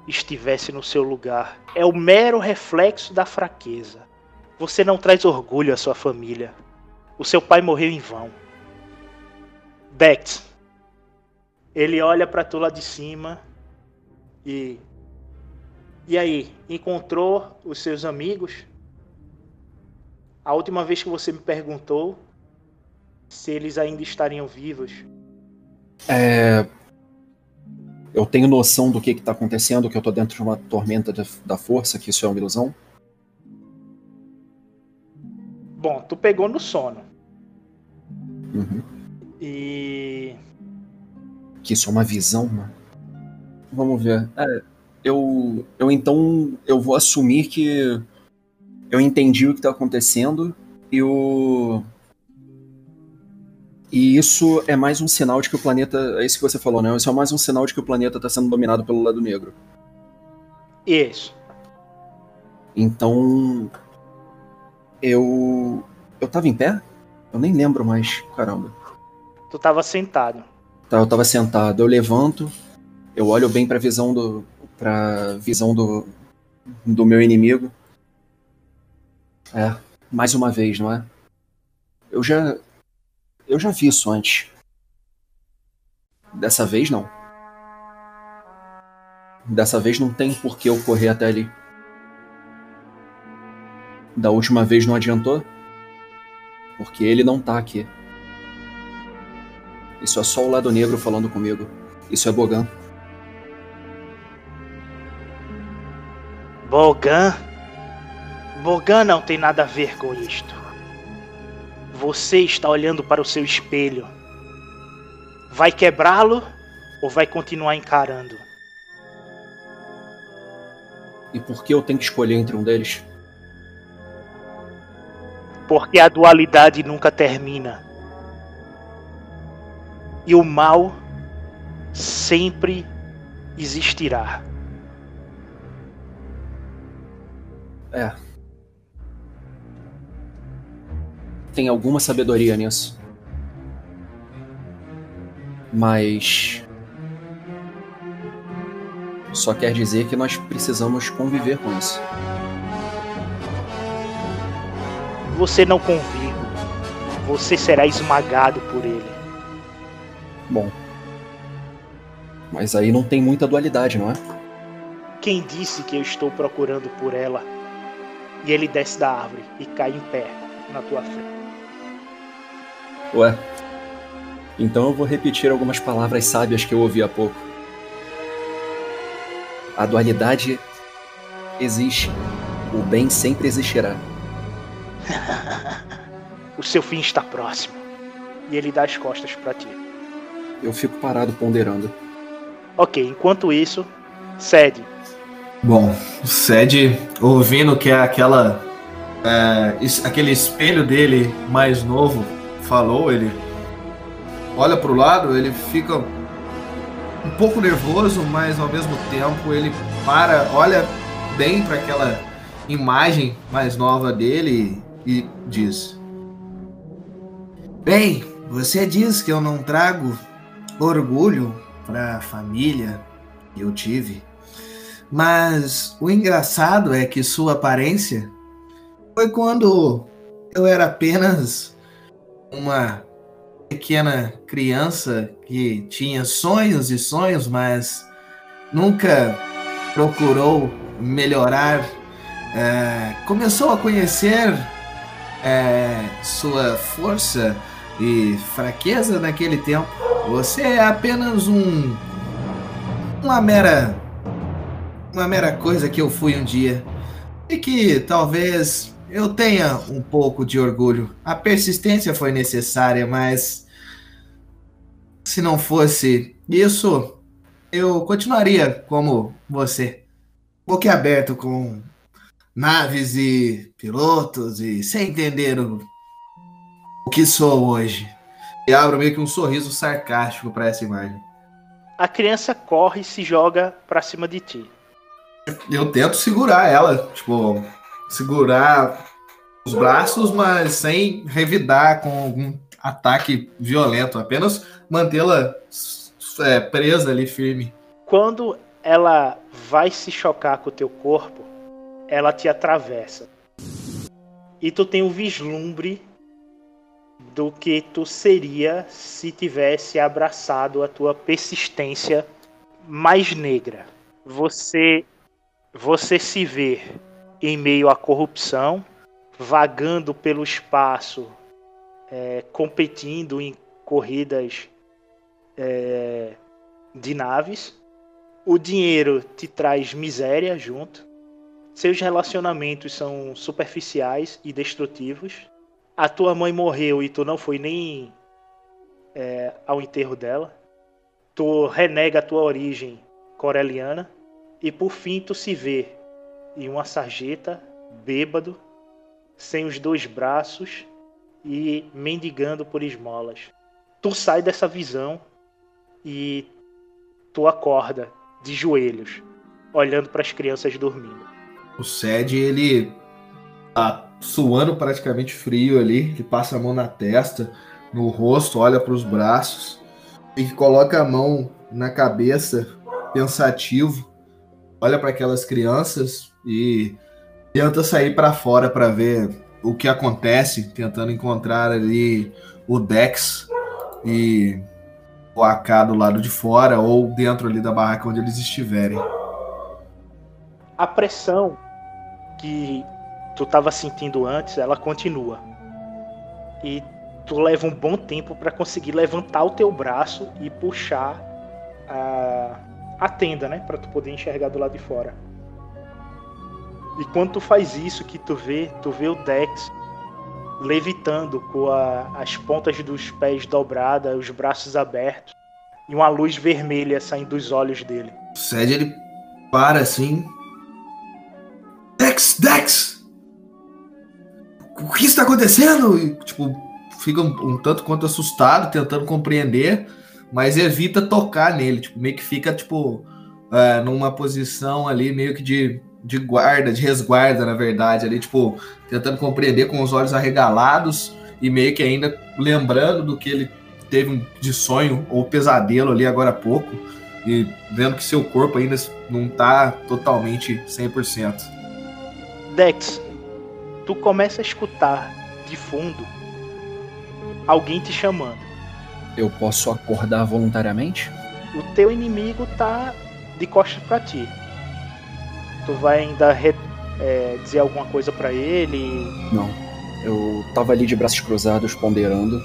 estivesse no seu lugar. É o mero reflexo da fraqueza. Você não traz orgulho à sua família. O seu pai morreu em vão. Bex. Ele olha para tu lá de cima e e aí, encontrou os seus amigos? A última vez que você me perguntou se eles ainda estariam vivos. É... Eu tenho noção do que está acontecendo, que eu tô dentro de uma tormenta da, da força, que isso é uma ilusão? Bom, tu pegou no sono. Uhum. E. Que isso é uma visão, mano. Vamos ver. É, eu, eu então eu vou assumir que eu entendi o que está acontecendo e o e isso é mais um sinal de que o planeta. É isso que você falou, né? Isso é mais um sinal de que o planeta está sendo dominado pelo lado negro. Isso. Então. Eu. Eu tava em pé? Eu nem lembro mais, caramba. Tu tava sentado. Tá, eu tava sentado. Eu levanto, eu olho bem pra visão do. pra visão do. do meu inimigo. É, mais uma vez, não é? Eu já. Eu já vi isso antes. Dessa vez não. Dessa vez não tem por que eu correr até ali. Da última vez não adiantou. Porque ele não tá aqui. Isso é só o lado negro falando comigo. Isso é Bogan. Bogan? Bogan não tem nada a ver com isto. Você está olhando para o seu espelho. Vai quebrá-lo ou vai continuar encarando? E por que eu tenho que escolher entre um deles? Porque a dualidade nunca termina. E o mal sempre existirá. É. Tem alguma sabedoria nisso. Mas. Só quer dizer que nós precisamos conviver com isso. você não convive. Você será esmagado por ele. Bom. Mas aí não tem muita dualidade, não é? Quem disse que eu estou procurando por ela? E ele desce da árvore e cai em pé na tua frente. Ué. Então eu vou repetir algumas palavras sábias que eu ouvi há pouco. A dualidade existe. O bem sempre existirá. o seu fim está próximo. E ele dá as costas para ti. Eu fico parado ponderando. Ok, enquanto isso, cede. Bom, o Ced, ouvindo que é aquela. É, aquele espelho dele mais novo falou, ele olha para o lado, ele fica um pouco nervoso, mas ao mesmo tempo ele para, olha bem para aquela imagem mais nova dele e diz: Bem, você diz que eu não trago orgulho para a família que eu tive, mas o engraçado é que sua aparência foi quando eu era apenas uma pequena criança que tinha sonhos e sonhos, mas nunca procurou melhorar. É, começou a conhecer é, sua força e fraqueza naquele tempo. Você é apenas um uma mera uma mera coisa que eu fui um dia e que talvez eu tenha um pouco de orgulho. A persistência foi necessária, mas se não fosse isso, eu continuaria como você, boquiaberto com naves e pilotos e sem entender o, o que sou hoje. E abro meio que um sorriso sarcástico para essa imagem. A criança corre e se joga para cima de ti. Eu tento segurar ela, tipo, segurar os braços, mas sem revidar com algum ataque violento, apenas mantê-la é, presa ali firme. Quando ela vai se chocar com o teu corpo, ela te atravessa. E tu tem o vislumbre do que tu seria se tivesse abraçado a tua persistência mais negra. Você você se vê em meio à corrupção, vagando pelo espaço, é, competindo em corridas é, de naves. O dinheiro te traz miséria junto. Seus relacionamentos são superficiais e destrutivos. A tua mãe morreu e tu não foi nem é, ao enterro dela. Tu renega a tua origem coreliana e por fim tu se vê em uma sarjeta, bêbado, sem os dois braços e mendigando por esmolas. Tu sai dessa visão e tu acorda de joelhos, olhando para as crianças dormindo. O Sed, ele tá suando praticamente frio ali, ele passa a mão na testa, no rosto, olha para os braços e coloca a mão na cabeça, pensativo olha para aquelas crianças e tenta sair para fora para ver o que acontece, tentando encontrar ali o Dex e o AK do lado de fora ou dentro ali da barraca onde eles estiverem. A pressão que tu estava sentindo antes, ela continua. E tu leva um bom tempo para conseguir levantar o teu braço e puxar a a tenda, né, para tu poder enxergar do lado de fora. E quando tu faz isso, que tu vê, tu vê o Dex levitando com a, as pontas dos pés dobradas, os braços abertos e uma luz vermelha saindo dos olhos dele. O Sed ele para assim. Dex, Dex! O que está acontecendo? E, tipo, fica um, um tanto quanto assustado, tentando compreender mas evita tocar nele, tipo, meio que fica, tipo, é, numa posição ali meio que de, de guarda, de resguarda, na verdade, ali, tipo, tentando compreender com os olhos arregalados e meio que ainda lembrando do que ele teve de sonho ou pesadelo ali agora há pouco e vendo que seu corpo ainda não tá totalmente 100%. Dex, tu começa a escutar de fundo alguém te chamando. Eu posso acordar voluntariamente? O teu inimigo tá de costas pra ti. Tu vai ainda re- é, dizer alguma coisa pra ele? Não. Eu tava ali de braços cruzados, ponderando.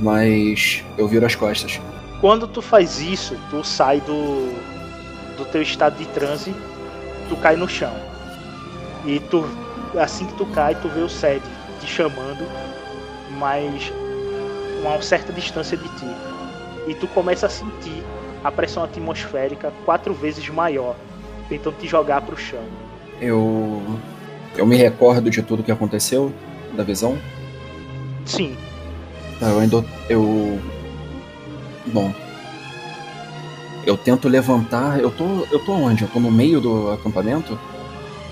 Mas eu viro as costas. Quando tu faz isso, tu sai do, do teu estado de transe, tu cai no chão. E tu, assim que tu cai, tu vê o Sed te chamando, mas uma certa distância de ti. E tu começa a sentir a pressão atmosférica quatro vezes maior, tentando te jogar pro chão. Eu. Eu me recordo de tudo que aconteceu, da visão. Sim, Tá, Eu ainda. Eu. Bom. Eu tento levantar. Eu tô. Eu tô onde? Eu tô no meio do acampamento?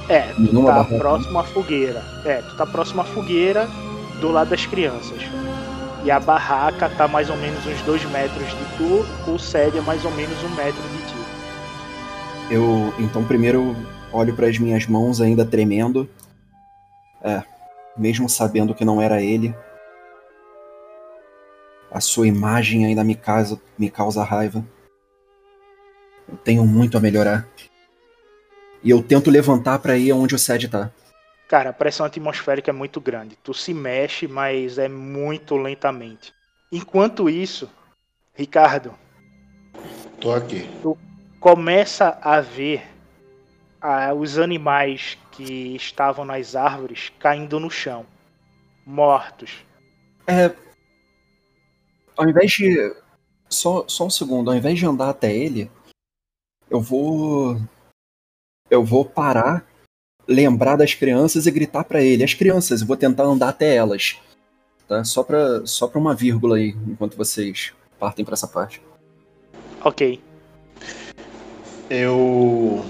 É, tu tá barraca? próximo à fogueira. É, tu tá próximo à fogueira do lado das crianças. E a barraca tá mais ou menos uns dois metros de tu, o Sed é mais ou menos um metro de ti. Eu. Então primeiro olho para as minhas mãos ainda tremendo. É. Mesmo sabendo que não era ele. A sua imagem ainda me causa, me causa raiva. Eu tenho muito a melhorar. E eu tento levantar para ir onde o Sed tá. Cara, a pressão atmosférica é muito grande. Tu se mexe, mas é muito lentamente. Enquanto isso, Ricardo, Tô aqui. começa a ver ah, os animais que estavam nas árvores caindo no chão, mortos. É. Ao invés de. Só, só um segundo, ao invés de andar até ele, eu vou. Eu vou parar, lembrar das crianças e gritar pra ele. As crianças, eu vou tentar andar até elas. Tá? Só pra, só pra uma vírgula aí, enquanto vocês partem pra essa parte. Ok. Eu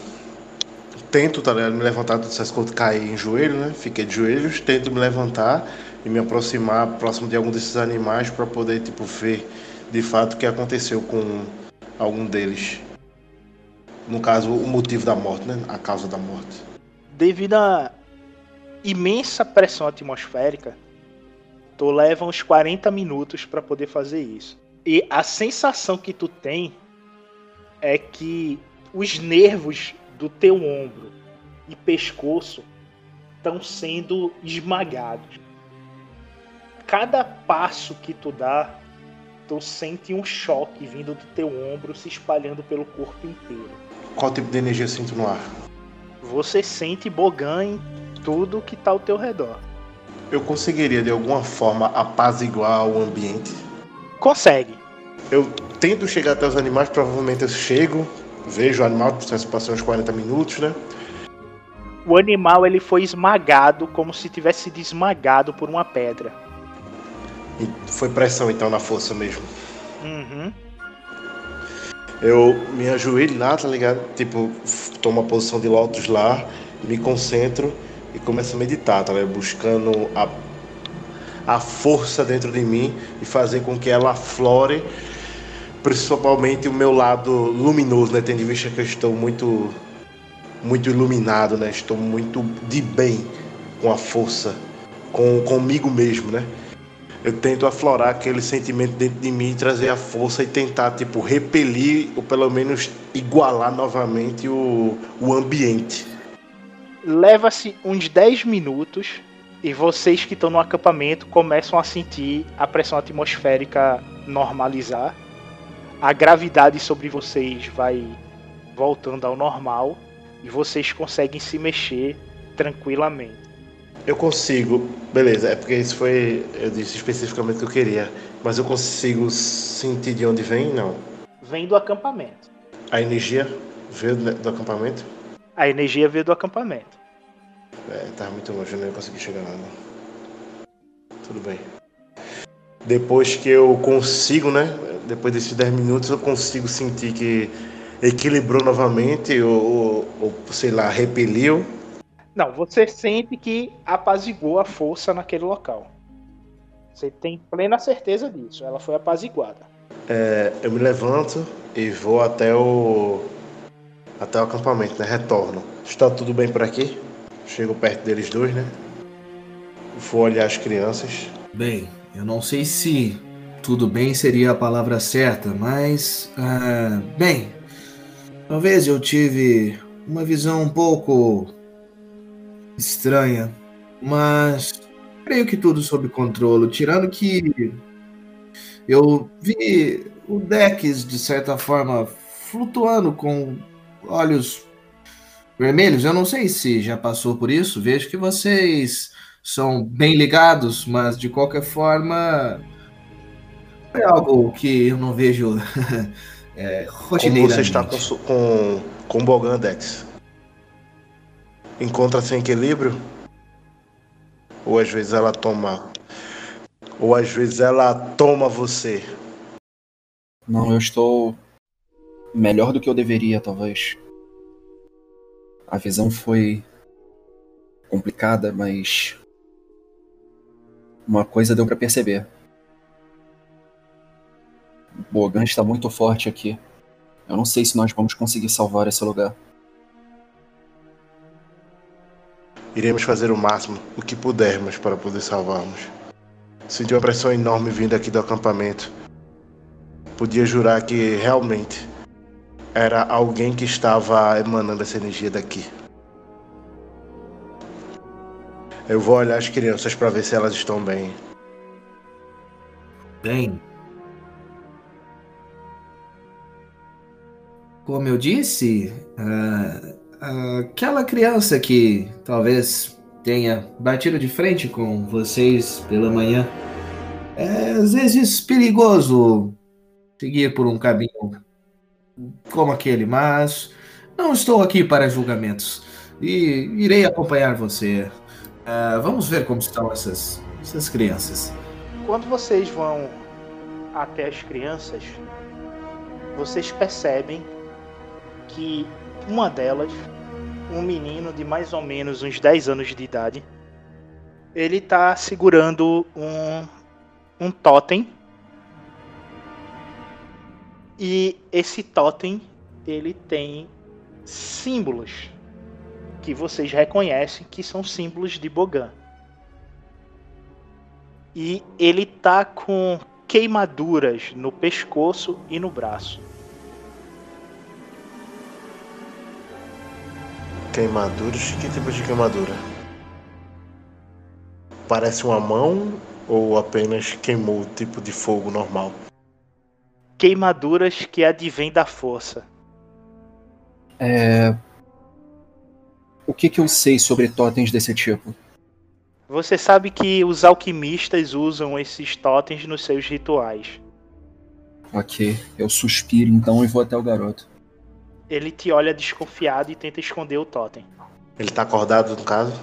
tento, tá ligado? Me levantar, que eu caí em joelho, né? Fiquei de joelhos, tento me levantar e me aproximar próximo de algum desses animais para poder, tipo, ver de fato o que aconteceu com algum deles. No caso, o motivo da morte, né? A causa da morte. Devido à imensa pressão atmosférica, tu leva uns 40 minutos para poder fazer isso. E a sensação que tu tem é que os nervos do teu ombro e pescoço estão sendo esmagados. Cada passo que tu dá, tu sente um choque vindo do teu ombro se espalhando pelo corpo inteiro. Qual tipo de energia eu sinto no ar? Você sente Bogan em tudo que tá ao teu redor. Eu conseguiria de alguma forma apaziguar o ambiente? Consegue. Eu tento chegar até os animais, provavelmente eu chego, vejo o animal, passam uns 40 minutos, né? O animal ele foi esmagado como se tivesse sido esmagado por uma pedra. E foi pressão então na força mesmo. Uhum. Eu me ajoelho lá, tá ligado? Tipo, tomo a posição de lótus lá, me concentro e começo a meditar, tá ligado? Buscando a, a força dentro de mim e fazer com que ela aflore, principalmente o meu lado luminoso, né? Tendo em vista que eu estou muito, muito iluminado, né? Estou muito de bem com a força, com comigo mesmo, né? Eu tento aflorar aquele sentimento dentro de mim, trazer a força e tentar, tipo, repelir ou pelo menos igualar novamente o, o ambiente. Leva-se uns 10 minutos e vocês que estão no acampamento começam a sentir a pressão atmosférica normalizar. A gravidade sobre vocês vai voltando ao normal e vocês conseguem se mexer tranquilamente. Eu consigo, beleza, é porque isso foi, eu disse especificamente o que eu queria, mas eu consigo sentir de onde vem, não. Vem do acampamento. A energia veio do, do acampamento? A energia veio do acampamento. É, tava muito longe, eu não ia conseguir chegar lá, não. Tudo bem. Depois que eu consigo, né? Depois desses 10 minutos, eu consigo sentir que equilibrou novamente, ou, ou, ou sei lá, repeliu. Não, você sente que apaziguou a força naquele local. Você tem plena certeza disso. Ela foi apaziguada. É, eu me levanto e vou até o até o acampamento, né? Retorno. Está tudo bem por aqui? Chego perto deles dois, né? vou olhar as crianças. Bem, eu não sei se tudo bem seria a palavra certa, mas. ah, bem, talvez eu tive uma visão um pouco estranha, mas creio que tudo sob controle, tirando que eu vi o Dex, de certa forma, flutuando com olhos vermelhos. Eu não sei se já passou por isso, vejo que vocês são bem ligados, mas de qualquer forma é algo que eu não vejo é, Como você está com, com, com Bogan, Dex? Encontra-se em equilíbrio? Ou às vezes ela toma. Ou às vezes ela toma você. Não, eu estou melhor do que eu deveria, talvez. A visão foi complicada, mas uma coisa deu pra perceber. Bogan está muito forte aqui. Eu não sei se nós vamos conseguir salvar esse lugar. Iremos fazer o máximo, o que pudermos para poder salvarmos. Senti uma pressão enorme vindo aqui do acampamento. Podia jurar que realmente era alguém que estava emanando essa energia daqui. Eu vou olhar as crianças para ver se elas estão bem. Bem. Como eu disse, ah, aquela criança que talvez tenha batido de frente com vocês pela manhã, é às vezes perigoso seguir por um caminho como aquele, mas não estou aqui para julgamentos e irei acompanhar você. Ah, vamos ver como estão essas, essas crianças. Quando vocês vão até as crianças, vocês percebem que uma delas, um menino de mais ou menos uns 10 anos de idade, ele tá segurando um, um totem. E esse totem, ele tem símbolos que vocês reconhecem que são símbolos de Bogan. E ele tá com queimaduras no pescoço e no braço. Queimaduras? Que tipo de queimadura? Parece uma mão ou apenas queimou o tipo de fogo normal? Queimaduras que advêm da força. É... O que, que eu sei sobre totens desse tipo? Você sabe que os alquimistas usam esses totens nos seus rituais. Ok, eu suspiro então e vou até o garoto. Ele te olha desconfiado e tenta esconder o totem. Ele tá acordado no caso?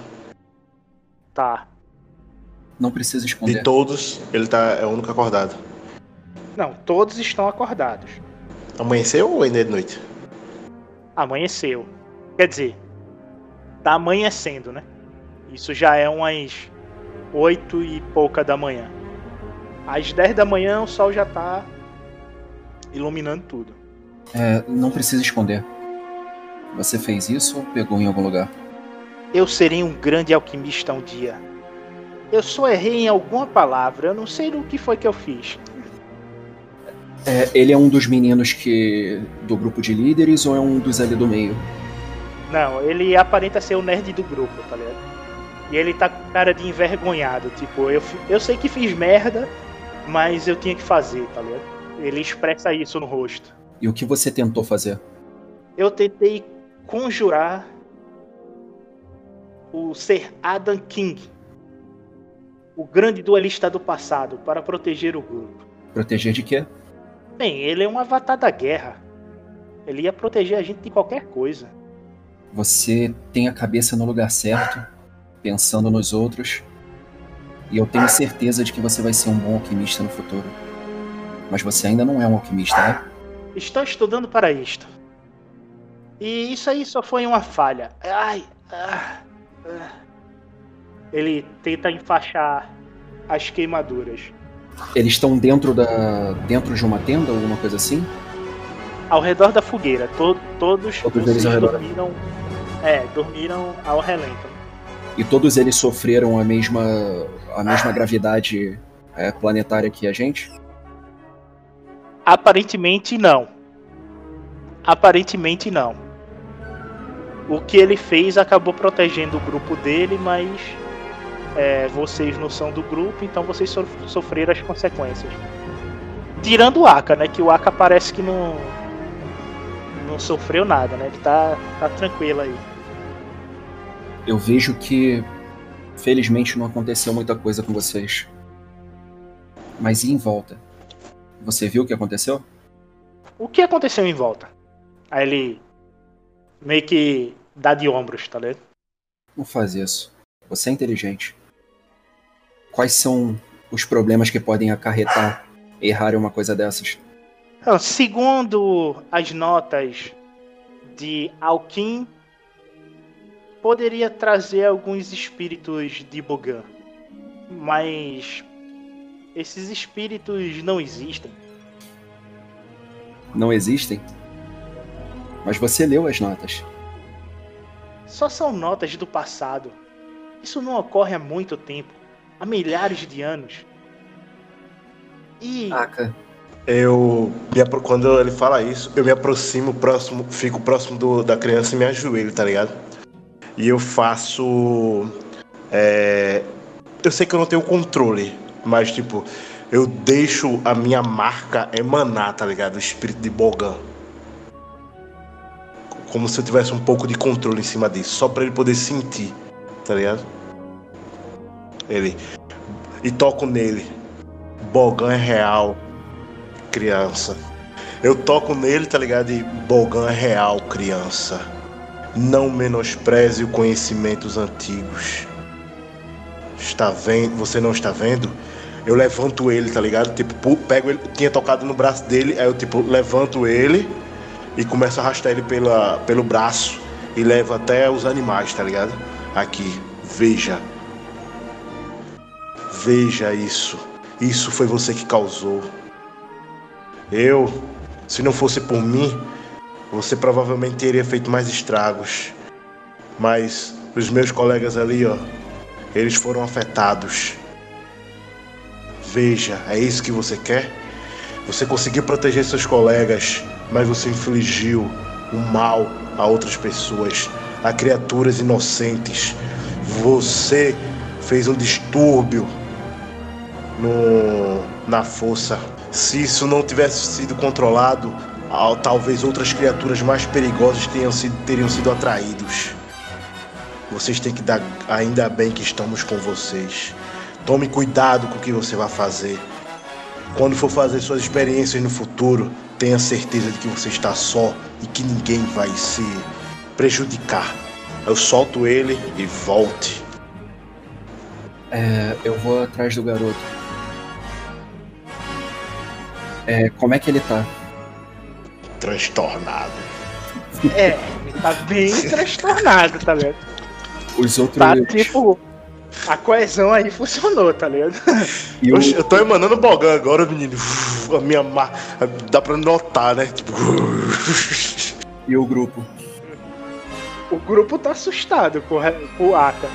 Tá. Não precisa De esconder. todos, ele tá, é o único acordado. Não, todos estão acordados. Amanheceu ou ainda é de noite? Amanheceu. Quer dizer, tá amanhecendo, né? Isso já é umas oito e pouca da manhã. Às 10 da manhã o sol já tá iluminando tudo. É, não precisa esconder. Você fez isso ou pegou em algum lugar? Eu serei um grande alquimista um dia. Eu só errei em alguma palavra, eu não sei o que foi que eu fiz. É, ele é um dos meninos que. do grupo de líderes ou é um dos ali do meio? Não, ele aparenta ser o nerd do grupo, tá ligado? E ele tá com cara de envergonhado, tipo, eu, eu sei que fiz merda, mas eu tinha que fazer, tá ligado? Ele expressa isso no rosto. E o que você tentou fazer? Eu tentei conjurar o ser Adam King, o grande duelista do passado, para proteger o grupo. Proteger de quê? Bem, ele é um avatar da guerra. Ele ia proteger a gente de qualquer coisa. Você tem a cabeça no lugar certo, pensando nos outros. E eu tenho certeza de que você vai ser um bom alquimista no futuro. Mas você ainda não é um alquimista, né? Estou estudando para isto. E isso aí só foi uma falha. Ai. ah, ah. Ele tenta enfaixar as queimaduras. Eles estão dentro da. dentro de uma tenda ou alguma coisa assim? Ao redor da fogueira. To- todos Todos eles dormiram. É, dormiram ao relento. E todos eles sofreram a mesma, a mesma gravidade é, planetária que a gente? Aparentemente não. Aparentemente não. O que ele fez acabou protegendo o grupo dele, mas é, vocês não são do grupo, então vocês so sofreram as consequências. Tirando o Aka, né? Que o Aka parece que não. não sofreu nada, né? Ele tá, tá tranquilo aí. Eu vejo que, felizmente, não aconteceu muita coisa com vocês. Mas e em volta? Você viu o que aconteceu? O que aconteceu em volta? Aí ele meio que dá de ombros, tá ligado? Não faz isso. Você é inteligente. Quais são os problemas que podem acarretar errar em uma coisa dessas? Então, segundo as notas de Alkin, poderia trazer alguns espíritos de Bogan. Mas esses espíritos não existem. Não existem? Mas você leu as notas. Só são notas do passado. Isso não ocorre há muito tempo há milhares de anos. E. Eu. Quando ele fala isso, eu me aproximo próximo, fico próximo do, da criança e me ajoelho, tá ligado? E eu faço. É, eu sei que eu não tenho controle, mas tipo, eu deixo a minha marca emanar, tá ligado? O espírito de Bogan. Como se eu tivesse um pouco de controle em cima disso, só para ele poder sentir, tá ligado? Ele. E toco nele. Bogan é real, criança. Eu toco nele, tá ligado? E Bogan é real, criança. Não menospreze o conhecimentos antigos. Está vendo? Você não está vendo? Eu levanto ele, tá ligado? Tipo, pego ele, tinha tocado no braço dele, aí eu tipo levanto ele e começo a arrastar ele pela, pelo braço e levo até os animais, tá ligado? Aqui, veja. Veja isso. Isso foi você que causou. Eu, se não fosse por mim, você provavelmente teria feito mais estragos. Mas os meus colegas ali, ó, eles foram afetados. Veja, é isso que você quer? Você conseguiu proteger seus colegas, mas você infligiu o mal a outras pessoas, a criaturas inocentes. Você fez um distúrbio no, na força. Se isso não tivesse sido controlado, talvez outras criaturas mais perigosas tenham sido, teriam sido atraídos. Vocês têm que dar. Ainda bem que estamos com vocês. Tome cuidado com o que você vai fazer. Quando for fazer suas experiências no futuro, tenha certeza de que você está só e que ninguém vai se prejudicar. Eu solto ele e volte. É, eu vou atrás do garoto. É, como é que ele tá? Transtornado. É, ele tá bem transtornado, tá ligado? Os outros. Tá tipo. A coesão aí funcionou, tá ligado? E Oxe, eu tô emanando bogan agora, menino. A minha mar... Dá pra notar, né? Tipo. E o grupo? O grupo tá assustado com, o- com o Aka.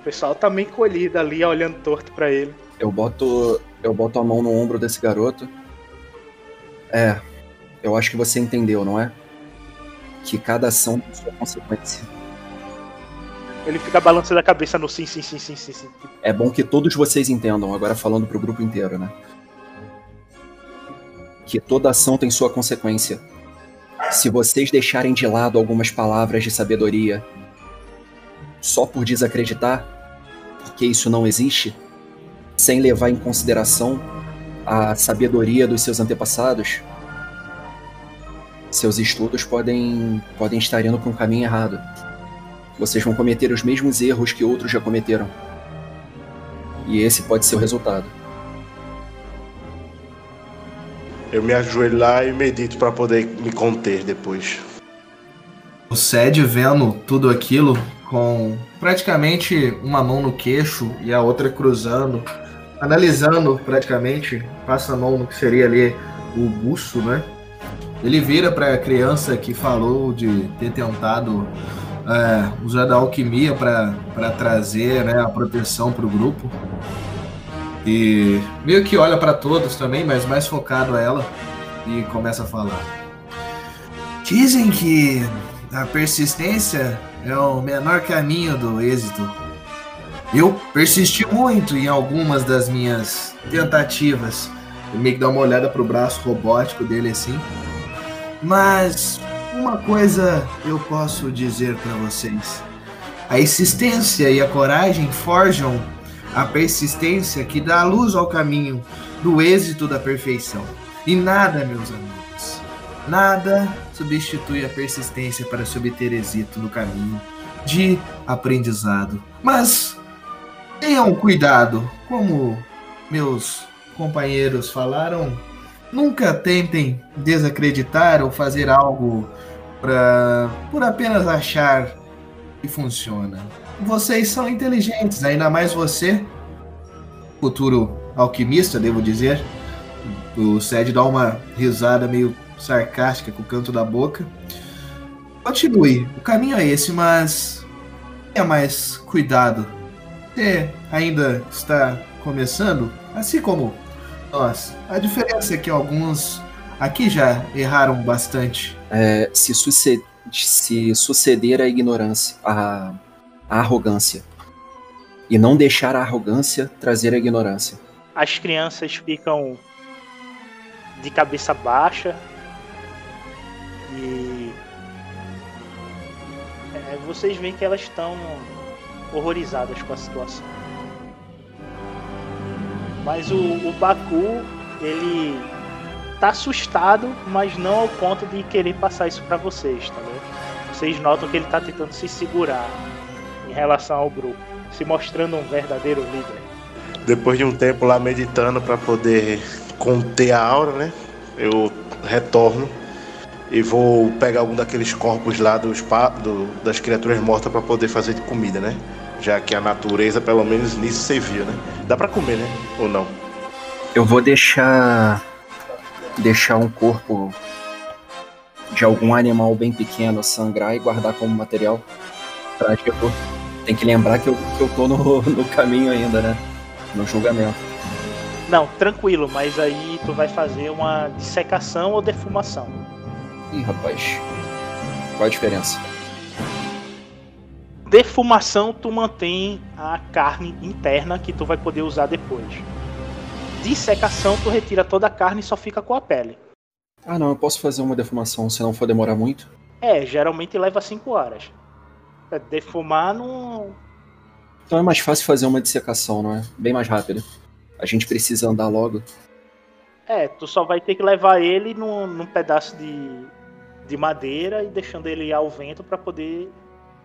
O pessoal tá meio colhido ali, olhando torto pra ele. Eu boto. Eu boto a mão no ombro desse garoto. É. Eu acho que você entendeu, não é? Que cada ação tem sua consequência. Ele fica balançando a cabeça no sim, sim, sim, sim, sim, sim. É bom que todos vocês entendam, agora falando pro grupo inteiro, né? Que toda ação tem sua consequência. Se vocês deixarem de lado algumas palavras de sabedoria só por desacreditar, porque isso não existe, sem levar em consideração a sabedoria dos seus antepassados, seus estudos podem, podem estar indo para um caminho errado. Vocês vão cometer os mesmos erros que outros já cometeram. E esse pode ser o resultado. Eu me ajoelho lá e medito pra poder me conter depois. O Sed vendo tudo aquilo com praticamente uma mão no queixo e a outra cruzando, analisando praticamente, passa a mão no que seria ali o buço, né? Ele vira para a criança que falou de ter tentado é, usando a alquimia para trazer né, a proteção para o grupo. E meio que olha para todos também, mas mais focado a ela e começa a falar. Dizem que a persistência é o menor caminho do êxito. Eu persisti muito em algumas das minhas tentativas. Eu meio que dá uma olhada pro braço robótico dele assim. Mas uma coisa eu posso dizer para vocês. A insistência e a coragem forjam a persistência que dá luz ao caminho do êxito da perfeição. E nada, meus amigos, nada substitui a persistência para se obter êxito no caminho de aprendizado. Mas tenham cuidado, como meus companheiros falaram, nunca tentem desacreditar ou fazer algo pra, por apenas achar que funciona. Vocês são inteligentes, ainda mais você, futuro alquimista, devo dizer. O Sed dá uma risada meio sarcástica com o canto da boca. Continue, o caminho é esse, mas tenha mais cuidado. Você ainda está começando, assim como nós. A diferença é que alguns aqui já erraram bastante. É, se, suceder, se suceder a ignorância, a, a arrogância. E não deixar a arrogância trazer a ignorância. As crianças ficam de cabeça baixa e é, vocês veem que elas estão horrorizadas com a situação. Mas o, o Baku, ele tá assustado, mas não ao ponto de querer passar isso para vocês, tá vendo? Vocês notam que ele tá tentando se segurar em relação ao grupo, se mostrando um verdadeiro líder. Depois de um tempo lá meditando para poder conter a aura, né? Eu retorno e vou pegar algum daqueles corpos lá dos do, das criaturas mortas para poder fazer de comida, né? Já que a natureza, pelo menos nisso, servia, né? Dá para comer, né? Ou não? Eu vou deixar deixar um corpo de algum animal bem pequeno sangrar e guardar como material pra tipo, tem que lembrar que eu, que eu tô no, no caminho ainda, né? No julgamento. Não, tranquilo, mas aí tu vai fazer uma dissecação ou defumação. Ih, rapaz. Qual a diferença? Defumação tu mantém a carne interna que tu vai poder usar depois. Dissecação tu retira toda a carne e só fica com a pele. Ah não, eu posso fazer uma defumação se não for demorar muito? É, geralmente leva 5 horas. É, Defumar não. Então é mais fácil fazer uma dissecação, não é? Bem mais rápido. A gente precisa andar logo. É, tu só vai ter que levar ele num, num pedaço de, de madeira e deixando ele ao vento para poder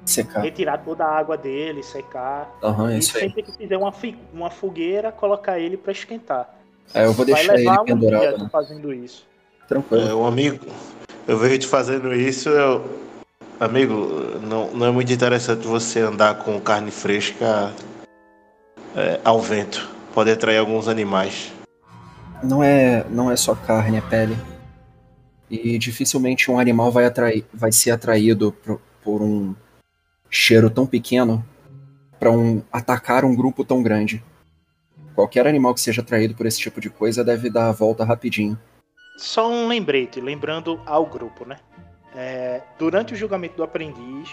Secar. retirar toda a água dele, secar. Aham, é e isso aí. sempre que fizer uma, uma fogueira, colocar ele para esquentar. É, eu vou vai deixar ele um pendurado, tu né? fazendo isso. Tranquilo. É, um amigo, eu vejo te fazendo isso, eu. Amigo, não, não é muito interessante você andar com carne fresca é, ao vento. Pode atrair alguns animais. Não é, não é só carne, é pele. E dificilmente um animal vai, atrair, vai ser atraído por, por um cheiro tão pequeno para um, atacar um grupo tão grande. Qualquer animal que seja atraído por esse tipo de coisa deve dar a volta rapidinho. Só um lembrete, lembrando ao grupo, né? É, durante o julgamento do aprendiz,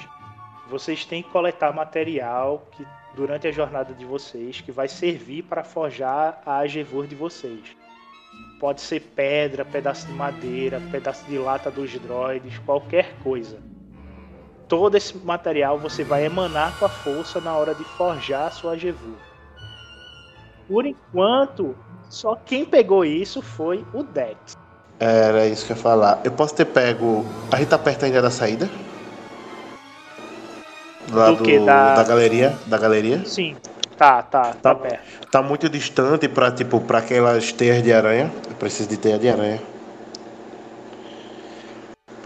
vocês têm que coletar material que durante a jornada de vocês que vai servir para forjar a Agevur de vocês. Pode ser pedra, pedaço de madeira, pedaço de lata dos droids, qualquer coisa. Todo esse material você vai emanar com a força na hora de forjar a sua Agevur. Por enquanto, só quem pegou isso foi o Dex. Era isso que eu ia falar. Eu posso ter pego. A gente tá perto ainda da saída? Lá Do do? Da- da galeria. Da galeria. Sim, tá, tá, tá Tá. perto. Tá muito distante pra, tipo, pra aquelas teias de aranha. Eu preciso de teia de aranha.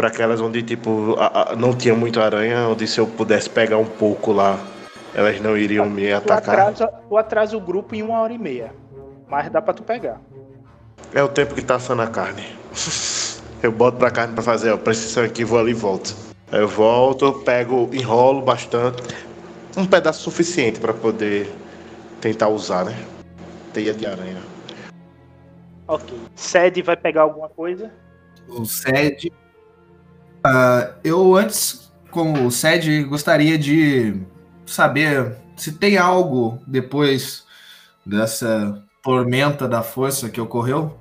Pra aquelas onde, tipo, a- a- não tinha muito aranha, onde se eu pudesse pegar um pouco lá, elas não iriam me Tu atacar. atrasa, tu atrasa o grupo em uma hora e meia. Mas dá pra tu pegar. É o tempo que tá assando a carne. Eu boto pra carne pra fazer, ó, precisão aqui, vou ali e volto. Eu volto, pego, enrolo bastante. Um pedaço suficiente para poder tentar usar, né? Teia de aranha. Ok. Sede vai pegar alguma coisa? O SED. Ah, eu antes, como SED, gostaria de saber se tem algo depois dessa tormenta da força que ocorreu.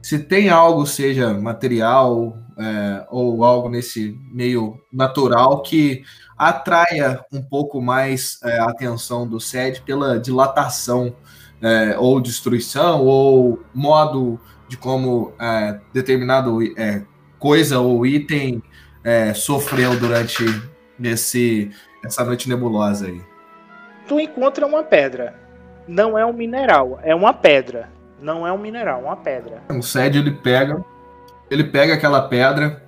Se tem algo, seja material é, ou algo nesse meio natural, que atraia um pouco mais é, a atenção do SED pela dilatação é, ou destruição ou modo de como é, determinado é, coisa ou item é, sofreu durante esse, essa noite nebulosa aí. Tu encontra uma pedra. Não é um mineral, é uma pedra. Não é um mineral, é uma pedra. O Sed ele pega, ele pega aquela pedra,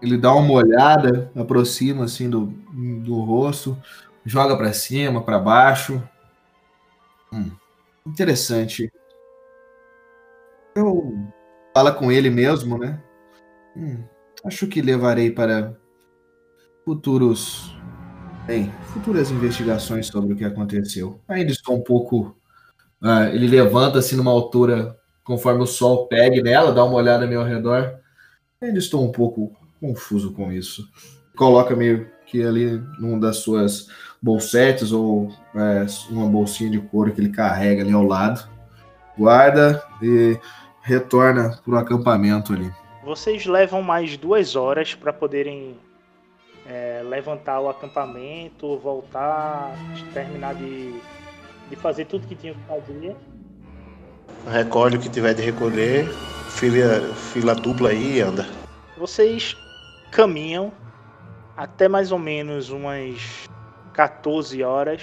ele dá uma olhada, aproxima assim do, do rosto, joga para cima, para baixo. Hum, interessante. Eu fala com ele mesmo, né? Hum, acho que levarei para futuros, bem, futuras investigações sobre o que aconteceu. Ainda estou um pouco ah, ele levanta-se numa altura conforme o sol pegue nela, dá uma olhada ao redor. Ainda estou um pouco confuso com isso. Coloca meio que ali numa das suas bolsetes ou é, uma bolsinha de couro que ele carrega ali ao lado. Guarda e retorna para o acampamento ali. Vocês levam mais duas horas para poderem é, levantar o acampamento, voltar, terminar de de fazer tudo que tinha que fazer. Recolhe o que tiver de recolher, fila, fila dupla aí e anda. Vocês caminham até mais ou menos umas 14 horas,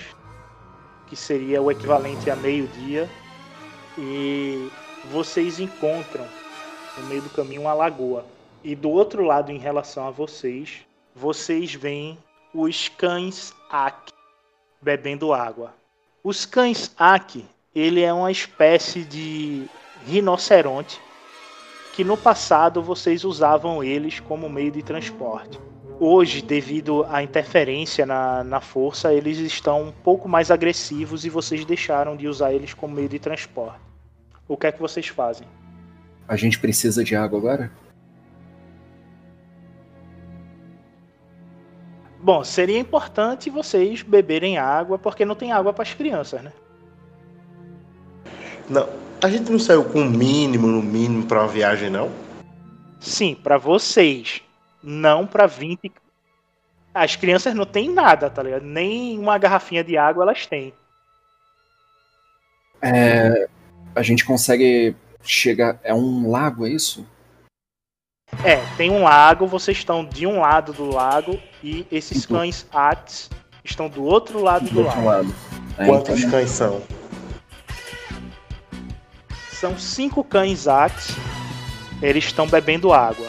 que seria o equivalente a meio-dia, e vocês encontram no meio do caminho uma lagoa. E do outro lado, em relação a vocês, vocês veem os cães Ak bebendo água. Os cães Aki, ele é uma espécie de rinoceronte que no passado vocês usavam eles como meio de transporte. Hoje, devido à interferência na, na força, eles estão um pouco mais agressivos e vocês deixaram de usar eles como meio de transporte. O que é que vocês fazem? A gente precisa de água agora? Bom, seria importante vocês beberem água, porque não tem água para as crianças, né? Não, a gente não saiu com o mínimo, no mínimo, para uma viagem, não? Sim, para vocês. Não para 20. As crianças não têm nada, tá ligado? Nem uma garrafinha de água elas têm. É, a gente consegue chegar. É um lago, é isso? É, tem um lago, vocês estão de um lado do lago e esses Uhum. cães Ats estão do outro lado do, Do outro lago. lado. É, Quantos então- cães são? São cinco cães Ats. Eles estão bebendo água.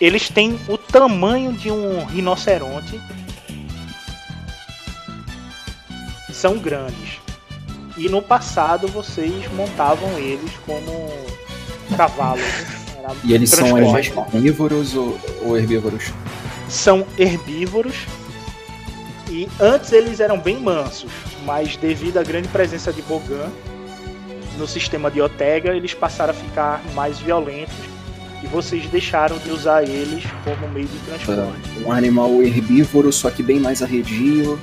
Eles têm o tamanho de um rinoceronte. São grandes. E no passado vocês montavam eles como cavalos. né? E eles são herbívoros ou, ou herbívoros? são herbívoros e antes eles eram bem mansos, mas devido à grande presença de Bogan no sistema de Otega, eles passaram a ficar mais violentos e vocês deixaram de usar eles como meio de transporte. Um animal herbívoro, só que bem mais arredio.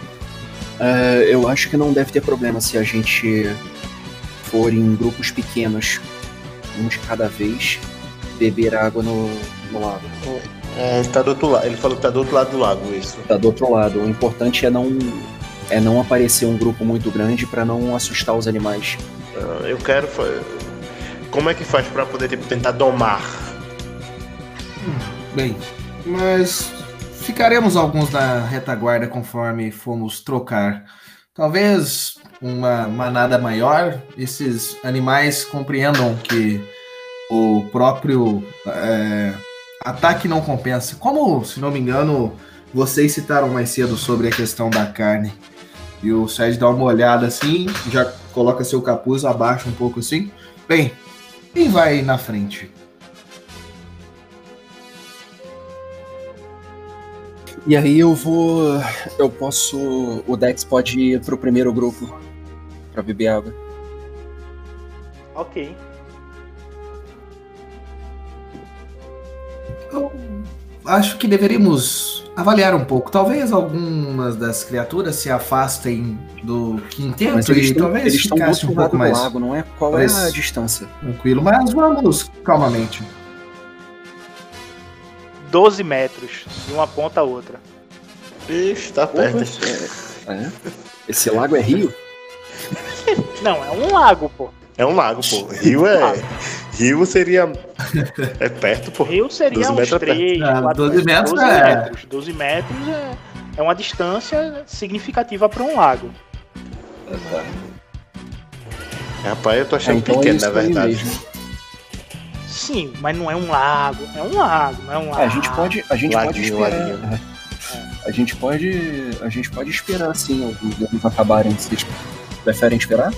É, eu acho que não deve ter problema se a gente for em grupos pequenos, um de cada vez, beber água no, no lago. É, ele tá do outro lado. Ele falou que tá do outro lado do lago, isso. Tá do outro lado. O importante é não é não aparecer um grupo muito grande para não assustar os animais. Ah, Eu quero. fa- Como é que faz pra poder tipo, tentar domar? Bem, mas ficaremos alguns na retaguarda conforme fomos trocar. Talvez uma manada maior, esses animais compreendam que o próprio é, ataque não compensa. Como, se não me engano, vocês citaram mais cedo sobre a questão da carne. E o Sérgio dá uma olhada assim, já coloca seu capuz, abaixa um pouco assim. Bem, quem vai na frente? E aí eu vou. Eu posso. O Dex pode ir pro primeiro grupo pra beber água. Ok. Eu acho que deveríamos avaliar um pouco. Talvez algumas das criaturas se afastem do quinteto Mas eles e tão- talvez eles estão do ficasse outro um pouco mais lago, não é? Qual é a distância? tranquilo. Mas vamos calmamente. 12 metros, de uma ponta a outra. Ixi, tá perto. é- é? Esse lago é rio? Não, é um lago, pô. É um lago, pô. Rio é. Rio seria. É perto, pô. Rio seria 12 uns metros é perto. 3, Ah, 4 12 metros 12 é- metros. 12 metros é, é uma distância significativa para um lago. Rapaz, eu tô Ah, achando então é pequeno, isso na verdade. mesmo. Sim, mas não é um lago. É um lago, não é um lago. É, a gente pode, a gente pode esperar. laguinho. A gente pode, a gente pode esperar assim os anos acabarem. Vocês preferem esperar?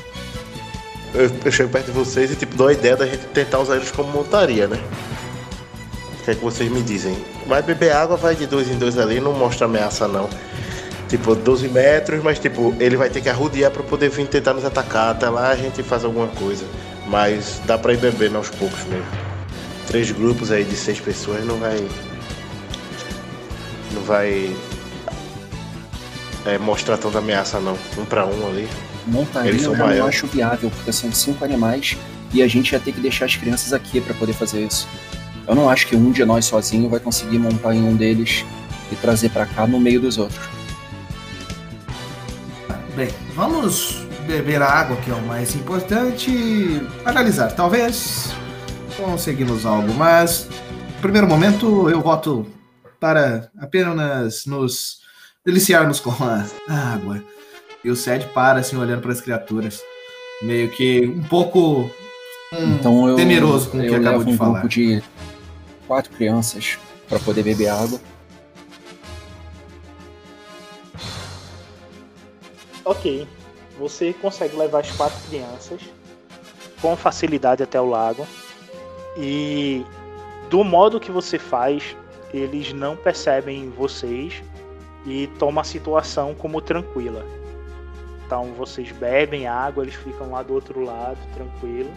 Eu, eu chego perto de vocês e tipo, dou a ideia da gente tentar usar eles como montaria, né? O que é que vocês me dizem? Vai beber água, vai de dois em dois ali, não mostra ameaça não. Tipo, 12 metros, mas tipo, ele vai ter que arrodear pra poder vir tentar nos atacar. Até lá a gente faz alguma coisa. Mas dá pra ir bebendo aos poucos mesmo. Três grupos aí de seis pessoas não vai. Não vai. é, mostrar tanta ameaça não. Um pra um ali. Montaria Eles eu são já não maiores. acho viável, porque são cinco animais e a gente ia ter que deixar as crianças aqui pra poder fazer isso. Eu não acho que um de nós sozinho vai conseguir montar em um deles e trazer pra cá no meio dos outros. Bem, vamos beber a água, que é o mais importante, e analisar. Talvez conseguimos algo, mas no primeiro momento eu voto para apenas nos deliciarmos com a água. E o Sed para, assim, olhando para as criaturas. Meio que um pouco hum, Então eu, temeroso com o que eu acabou levo de um falar. grupo de quatro crianças pra poder beber água. Ok. Você consegue levar as quatro crianças com facilidade até o lago. E do modo que você faz, eles não percebem vocês e tomam a situação como tranquila. Então vocês bebem água, eles ficam lá do outro lado, tranquilo.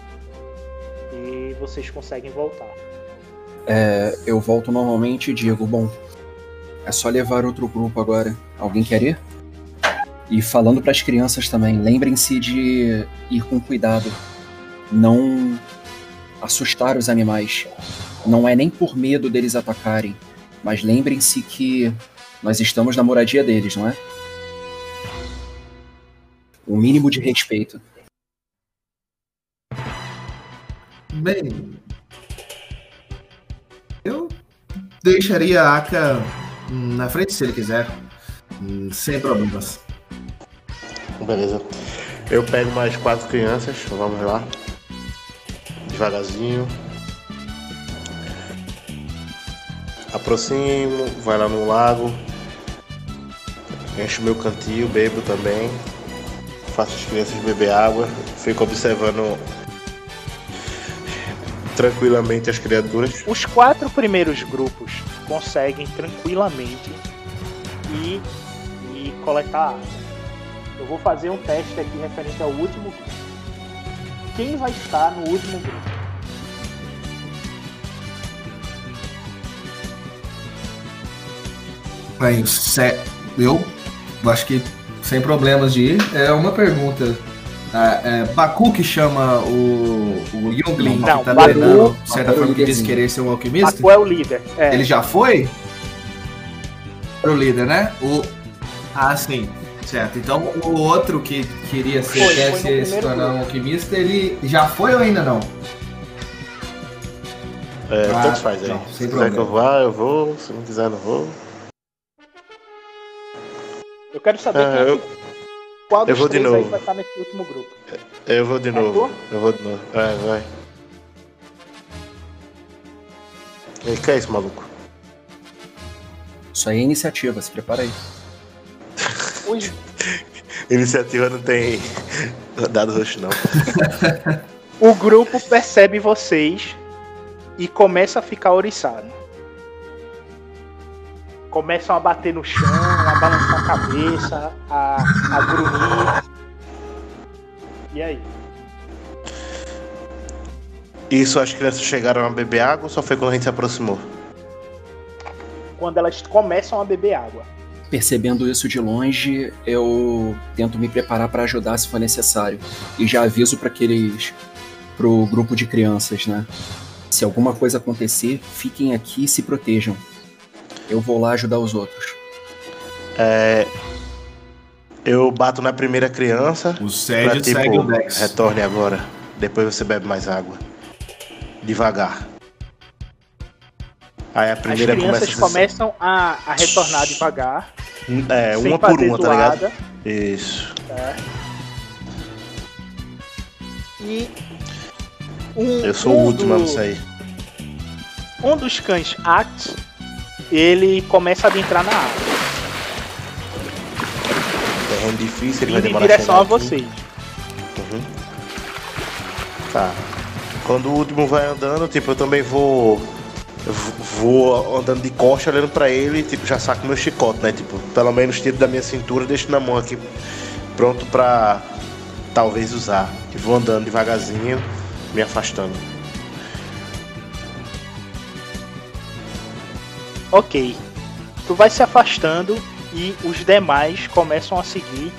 E vocês conseguem voltar. É, eu volto normalmente e digo, bom, é só levar outro grupo agora. Alguém quer ir? E falando pras crianças também, lembrem-se de ir com cuidado. Não assustar os animais. Não é nem por medo deles atacarem, mas lembrem-se que nós estamos na moradia deles, não é? O mínimo de respeito. Bem, eu deixaria a Aka na frente se ele quiser, hum, sem problemas. Beleza. Eu pego mais quatro crianças, vamos lá. Devagarzinho. Aproximo, vai lá no lago. Encho meu cantil, bebo também. Faço as crianças beber água. Fico observando tranquilamente as criaturas. Os quatro primeiros grupos conseguem tranquilamente ir e coletar água. Eu vou fazer um teste aqui referente ao último grupo. Quem vai estar no último grupo? Bem, se- eu acho que sem problemas de ir. É uma pergunta. Ah, é, Baku que chama o, o Youngling Não, que tá Baku- treinando, de certa Baku é o forma, que diz querer ser um alquimista. Baku é o líder. É. Ele já foi? Era o líder, né? O... Ah, sim. Certo. Então o outro que queria ser, Foi, quer foi ser, se tornar um alquimista, ele já foi ou ainda não? É, Ah, tanto faz aí. não, Se quiser que eu vá, eu vou. Se não quiser, eu não vou. Eu quero saber Ah, eu- qual dos eu vou de novo. vai estar nesse último grupo. Eu vou de Vai novo. Eu vou de novo. Vai, vai. E que é isso, maluco? Isso aí é iniciativa, se prepara aí. Iniciativa não tem dado roxo, não. o grupo percebe vocês e começa a ficar oriçado. começam a bater no chão, a balançar a cabeça, a, a grunhir. E aí? Isso as crianças chegaram a beber água ou só foi quando a gente se aproximou? Quando elas começam a beber água. Percebendo isso de longe, eu tento me preparar para ajudar se for necessário. E já aviso para aqueles. pro grupo de crianças, né? Se alguma coisa acontecer, fiquem aqui e se protejam. Eu vou lá ajudar os outros. É, eu bato na primeira criança. O pra, Sed tipo, segue o Dex. retorne agora. Depois você bebe mais água. Devagar. Aí a As primeira crianças começa a começam a, a retornar devagar. É, sem uma por uma, tá ligado? Isso. certo? E um, Eu sou um o último a do- não sair. Um dos cães Act, ele começa a adentrar na água, Terreno difícil, ele vai indo em demorar direção a aqui. vocês. Uhum. Tá. Quando o último vai andando, tipo, eu também vou. Vou andando de costa, olhando pra ele, tipo, já saco meu chicote, né? Tipo, pelo menos tiro da minha cintura, deixo na mão aqui, pronto pra talvez usar. E vou andando devagarzinho, me afastando. Ok. Tu vai se afastando e os demais começam a seguir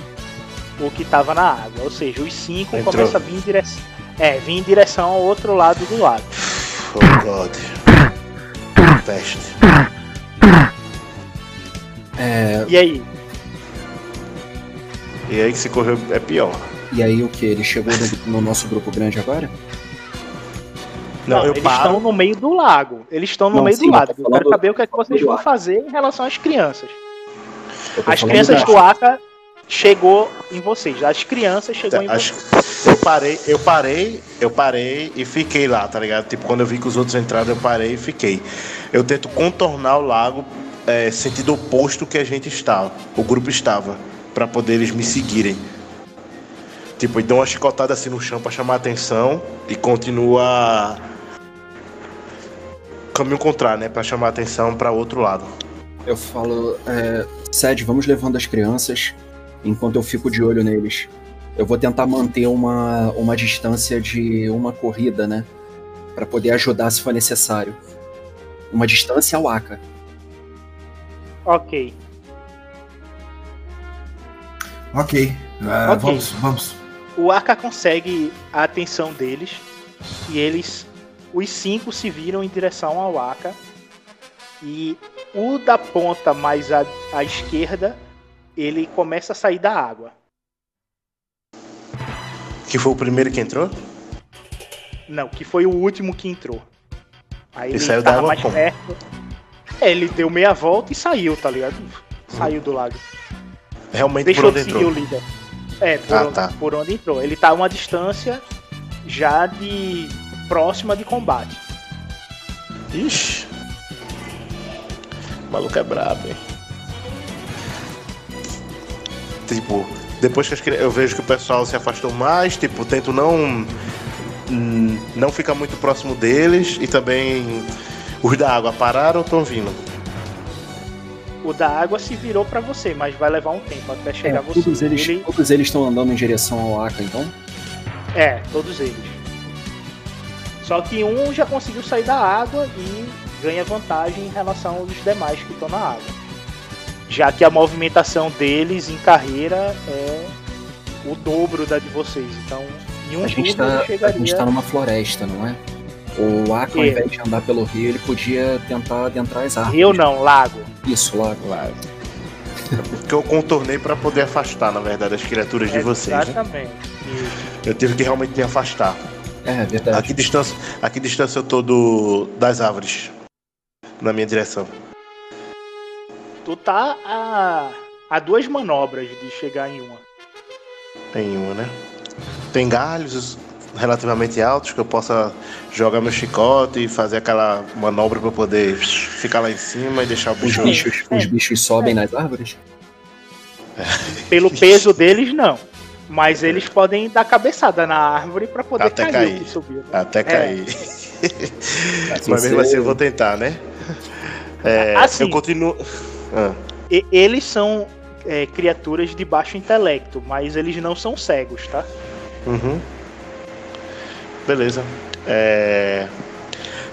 o que tava na água. Ou seja, os cinco Entrou. começam a vir em direção. É, vir em direção ao outro lado do lago. Oh god. Peste. É, E aí? E aí que se correu é pior. e aí o que? Ele chegou no, no nosso grupo grande agora? Não, eu eles paro. estão no meio do lago. Eles estão no Não, meio sim, do lago. Eu quero saber o que, é que vocês vão fazer em relação às crianças. As crianças do Aka chegou em vocês. As crianças chegou em Acho- vocês. eu parei, eu parei, eu parei e fiquei lá, tá ligado? Tipo, quando eu vi que os outros entraram, eu parei e fiquei. Eu tento contornar o lago é, sentido oposto que a gente estava, o grupo estava, pra poder eles me seguirem. Tipo, e dou uma chicotada assim no chão pra chamar a atenção e continua caminho contrário, né, Pra chamar a atenção pra outro lado. Eu falo, é, Sed, vamos levando as crianças enquanto eu fico de olho neles. Eu vou tentar manter uma, uma distância de uma corrida, né? Pra poder ajudar se for necessário. Uma distância ao Aka. Ok. Ok. Ah, Ok. Vamos, vamos. O Aka consegue a atenção deles e eles, os cinco, se viram em direção ao Aka. E o da ponta mais à, à esquerda, ele começa a sair da água. Que foi o primeiro que entrou? Não, que foi o último que entrou. Aí ele saiu da água mais como? perto. É, ele deu meia volta e saiu, tá ligado? Saiu do lago. Realmente Deixou por onde de entrou. o líder. É, por, Ah, onde, tá. por onde entrou. Ele tá a uma distância já de próxima de combate. Ixi. O maluco é brabo, hein? Tipo, depois que eu vejo que o pessoal se afastou mais, tipo, tento não. Hum, Não ficar muito próximo deles e também os da água pararam ou estão vindo? O da água se virou pra você, mas vai levar um tempo até chegar É, você. todos, eles, Ele- todos eles estão andando em direção ao Aka, então? É, todos eles. Só que um já conseguiu sair da água e ganha vantagem em relação aos demais que estão na água. Já que a movimentação deles em carreira é o dobro da de vocês. Então, em um A gente, tá, ele a chegaria. gente tá numa floresta, não é? O Aka, ao É. invés de andar pelo rio, ele podia tentar adentrar as árvores. Rio não, lago. Isso, lá. Lá. Que eu contornei pra poder afastar, na verdade, as criaturas de vocês, né? Exatamente. Isso. Eu tive que realmente me afastar. É, verdade. A que distância, a que distância eu tô do, das árvores? Na minha direção. Tu tá a, a duas manobras de chegar em uma. Tem uma, né? Tem galhos relativamente altos que eu possa jogar meu chicote e fazer aquela manobra pra eu poder ficar lá em cima e deixar o Os bicho. bichos, É. os bichos sobem nas árvores? Pelo peso deles, não. Mas eles podem dar cabeçada na árvore pra poder Até cair, cair. subiu. né? Até cair. Se Mas mesmo assim eu vou tentar, né? É, Assim. Eu continuo. Ah, eles são é, criaturas de baixo intelecto, mas eles não são cegos, tá? Uhum. Beleza. É,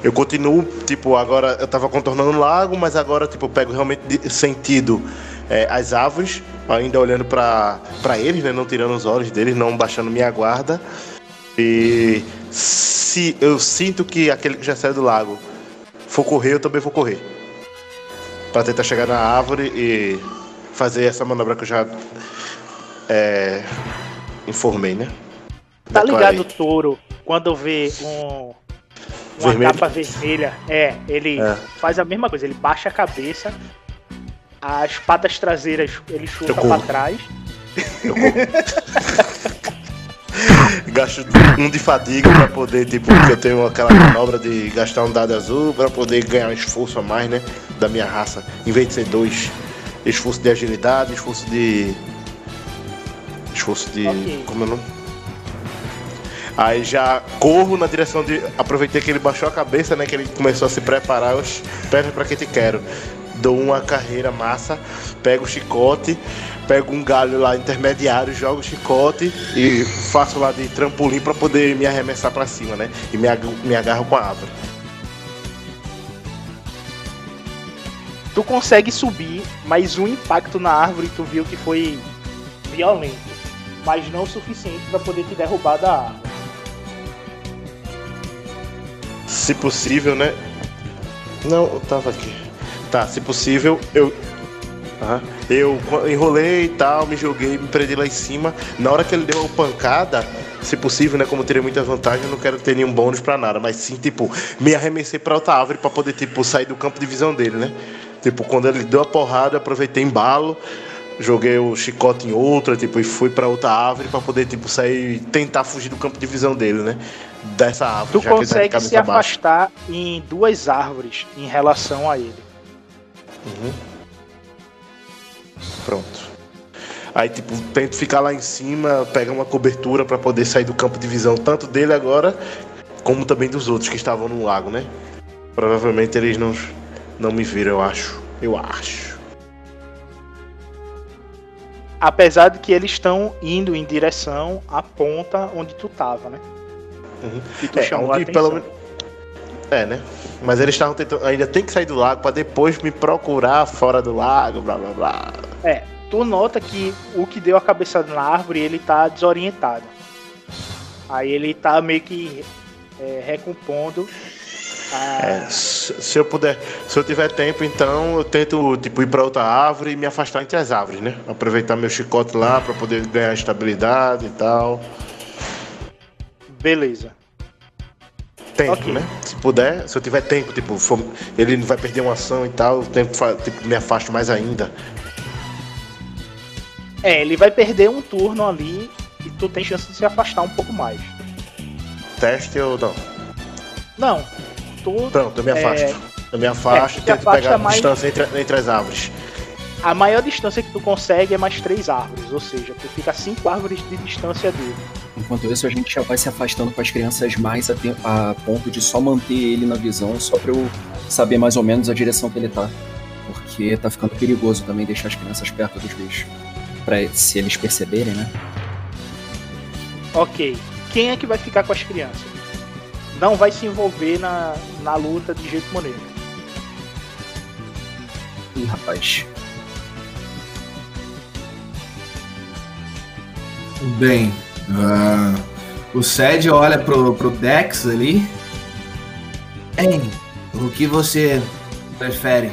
Eu continuo, tipo, agora eu tava contornando o lago, mas agora, tipo, eu pego realmente sentido é, as árvores, ainda olhando pra eles, né? Não tirando os olhos deles, não baixando minha guarda. E se eu sinto que aquele que já saiu do lago for correr, eu também vou correr. Pra tentar chegar na árvore e fazer essa manobra que eu já é, informei, né? Tá ligado o touro quando vê um, uma Vermelho? capa vermelha? É, ele É. faz a mesma coisa, ele baixa a cabeça, as patas traseiras ele chuta corro. trás. Gasto um de fadiga pra poder, tipo, porque eu tenho aquela manobra de gastar um dado azul pra poder ganhar um esforço a mais, né? Da minha raça. Em vez de ser dois, esforço de agilidade, esforço de. Esforço de. Ok. Como é o nome? Aí já corro na direção de. Aproveitei que ele baixou a cabeça, né? Que ele começou a se preparar. Os pernas pra que te quero. Dou uma carreira massa, pego o chicote, pego um galho lá intermediário, jogo o chicote e faço lá de trampolim pra poder me arremessar pra cima, né? E me, ag- me agarro com a árvore. Tu consegue subir, mas o impacto na árvore tu viu que foi violento, mas não o suficiente pra poder te derrubar da árvore. Se possível, né? Não, eu tava aqui. Tá, se possível, eu. Eu enrolei e tal, me joguei, me prendi lá em cima. Na hora que ele deu a pancada, se possível, né? Como eu teria muita vantagem, eu não quero ter nenhum bônus pra nada. Mas sim, tipo, me arremessei pra outra árvore pra poder, tipo, sair do campo de visão dele, né? Tipo, quando ele deu a porrada, eu aproveitei embalo, joguei o chicote em outra, tipo, e fui pra outra árvore pra poder, tipo, sair tentar fugir do campo de visão dele, né? Dessa árvore. Tu tá consegue cabeça se afastar em duas árvores em relação a ele. Uhum. Pronto. Aí, tipo, tento ficar lá em cima, pegar uma cobertura pra poder sair do campo de visão, tanto dele agora, como também dos outros que estavam no lago, né? Provavelmente eles não, não me viram, eu acho. Eu acho. Apesar de que eles estão indo em direção à ponta onde tu tava, né? Uhum. Que tu É, chamou a pelo É, né? Mas eles estavam tentando. Ainda tem que sair do lago pra depois me procurar fora do lago, blá blá blá. É, tu nota que o que deu a cabeçada na árvore, ele tá desorientado. Aí ele tá meio que é, recompondo. A- É, se eu puder, se eu tiver tempo, então eu tento tipo ir para outra árvore e me afastar entre as árvores, né? Aproveitar meu chicote lá para poder ganhar estabilidade e tal. Beleza. Tempo, Ok. né? Se puder, se eu tiver tempo, tipo, ele vai perder uma ação e tal, eu tempo, tipo, me afasto mais ainda. É, ele vai perder um turno ali e tu tem chance de se afastar um pouco mais. Teste ou não? Não, tu. Pronto, eu me É, afasto. Eu me afasto é, e tento pegar a mais- distância entre, entre as árvores. A maior distância que tu consegue é mais três árvores, ou seja, tu fica a cinco árvores de distância dele. Enquanto isso, a gente já vai se afastando com as crianças mais a, te- a ponto de só manter ele na visão, só pra eu saber mais ou menos a direção que ele tá. Porque tá ficando perigoso também deixar as crianças perto dos bichos. Pra se eles perceberem, né? Ok. Quem é que vai ficar com as crianças? Não vai se envolver na, na luta de jeito maneiro. Ih, rapaz. Bem, ah, o Sed olha pro, pro Dex ali. Bem, o que você prefere?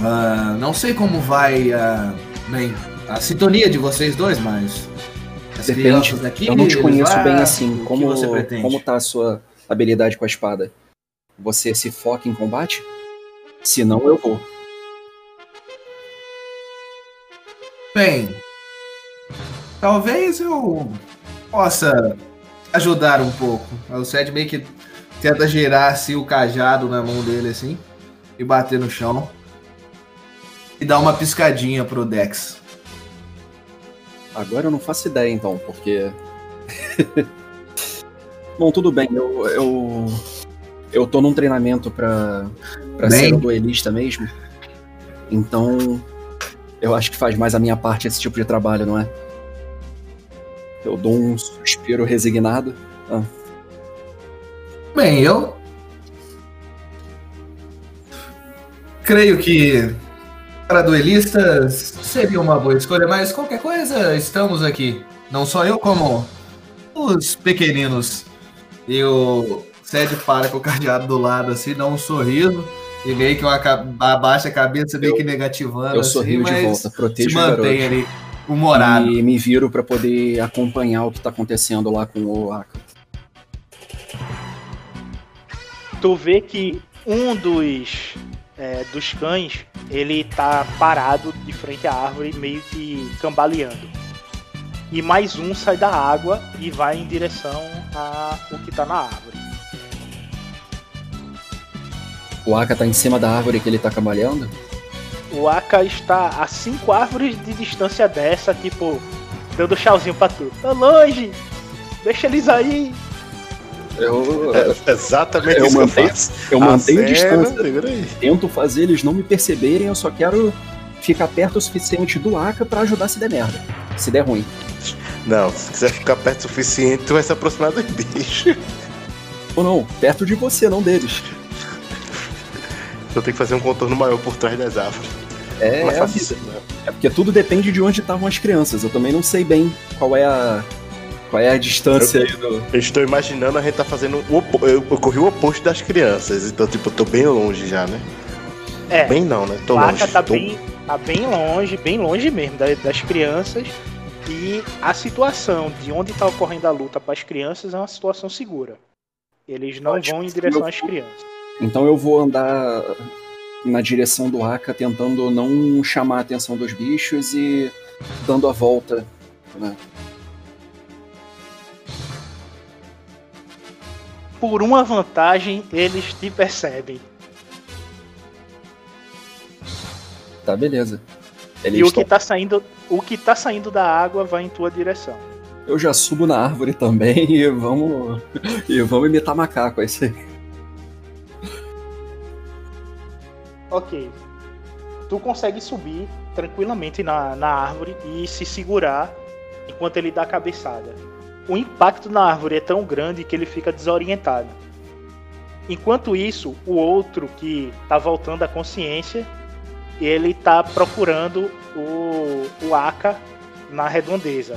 Ah, não sei como vai ah, bem, a sintonia de vocês dois, mas. as Depende. aqui, Eu não te conheço lá, bem assim. Como, você pretende? como tá a sua habilidade com a espada? Você se foca em combate? Se não, eu vou. Bem, talvez eu possa ajudar um pouco. O Sed meio que tenta girar assim, o cajado na mão dele assim e bater no chão e dar uma piscadinha pro Dex. Agora eu não faço ideia, então, porque. Bom, tudo bem, eu. Eu, eu tô num treinamento pra, pra Bem. ser um duelista mesmo. Então, eu acho que faz mais a minha parte esse tipo de trabalho, não é? Eu dou um suspiro resignado. Ah, Bem, eu. Creio que para duelistas seria uma boa escolha, mas qualquer coisa, estamos aqui. Não só eu, como os pequeninos. E o Sede para com o cadeado do lado, assim, dá um sorriso. E meio que abaixa a cabeça, meio Eu- que negativando. eu assim, sorrio de mas volta, protejo se o garoto. mantém ali, humorado. E me viro pra poder acompanhar o que tá acontecendo lá com o Aka. Tu vê que um dos, é, dos cães, ele tá parado de frente à árvore, meio que cambaleando. E mais um sai da água e vai em direção ao que tá na árvore. O Aka tá em cima da árvore que ele tá cambaleando? O Aka está a cinco árvores de distância dessa, tipo, dando tchauzinho pra tu. Tá longe! Deixa eles aí! Eu, É exatamente Eu isso que eu mantenho- faço. eu mantenho Aceno, distância. Tento fazer eles não me perceberem, eu só quero ficar perto o suficiente do Aka pra ajudar se der merda. Se der ruim. Não, se quiser ficar perto o suficiente, tu vai se aproximar dos bichos. Ou não, perto de você, não deles. Eu tenho que fazer um contorno maior por trás das árvores. É, é a faz vida. isso, né? É porque tudo depende de onde estavam as crianças. Eu também não sei bem qual é a. Qual é a distância aí do. Eu estou imaginando a gente tá fazendo o opo- eu, eu corri o oposto das crianças, então tipo, eu tô bem longe já, né? É, Bem não, né? Tô o longe. Tá Tô- bem, tá bem longe, bem longe mesmo da- das crianças. E a situação de onde tá ocorrendo a luta para as crianças é uma situação segura. Eles não Ótimo. vão em direção às crianças. Então eu vou andar na direção do Aka, tentando não chamar a atenção dos bichos e dando a volta. Né? Por uma vantagem, eles te percebem. Tá, beleza. Eles e o que tão- tá saindo, o que tá saindo da água vai em tua direção. Eu já subo na árvore também e vamos. E vamos imitar macaco, é isso aí. Ok. Tu consegue subir tranquilamente na, na árvore e se segurar enquanto ele dá a cabeçada. O impacto na árvore é tão grande que ele fica desorientado. Enquanto isso, o outro que tá voltando à consciência, ele tá procurando o, o Aka na redondeza.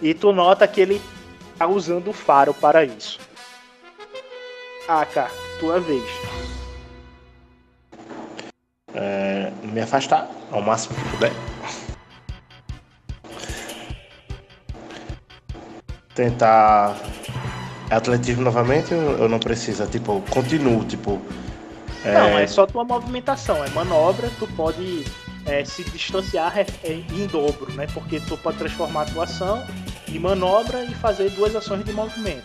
E tu nota que ele tá usando o faro para isso. Aka, tua vez. É, me afastar ao máximo que puder. Tentar atletismo novamente ou eu não precisa? Tipo, continuo, tipo. Não, é só tua movimentação, é manobra, tu pode é, se distanciar é, é, em dobro, né? Porque tu pode transformar a tua ação em manobra e fazer duas ações de movimento.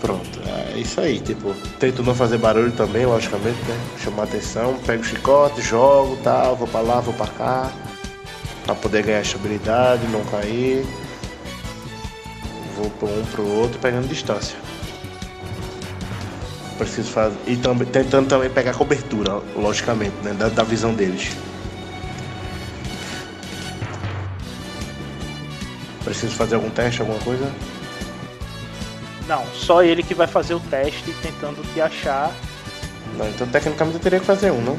Pronto, é isso aí, tipo, tento não fazer barulho também, logicamente, né? Chamar atenção, pego o chicote, jogo, tal, vou pra lá, vou pra cá, pra poder ganhar estabilidade, não cair. Vou pra um pro outro pegando distância. Preciso fazer. E tentando também pegar cobertura, logicamente, né? Da, da visão deles. Preciso fazer algum teste, alguma coisa? Não, só ele que vai fazer o teste tentando te achar. Não, então tecnicamente eu teria que fazer um, não?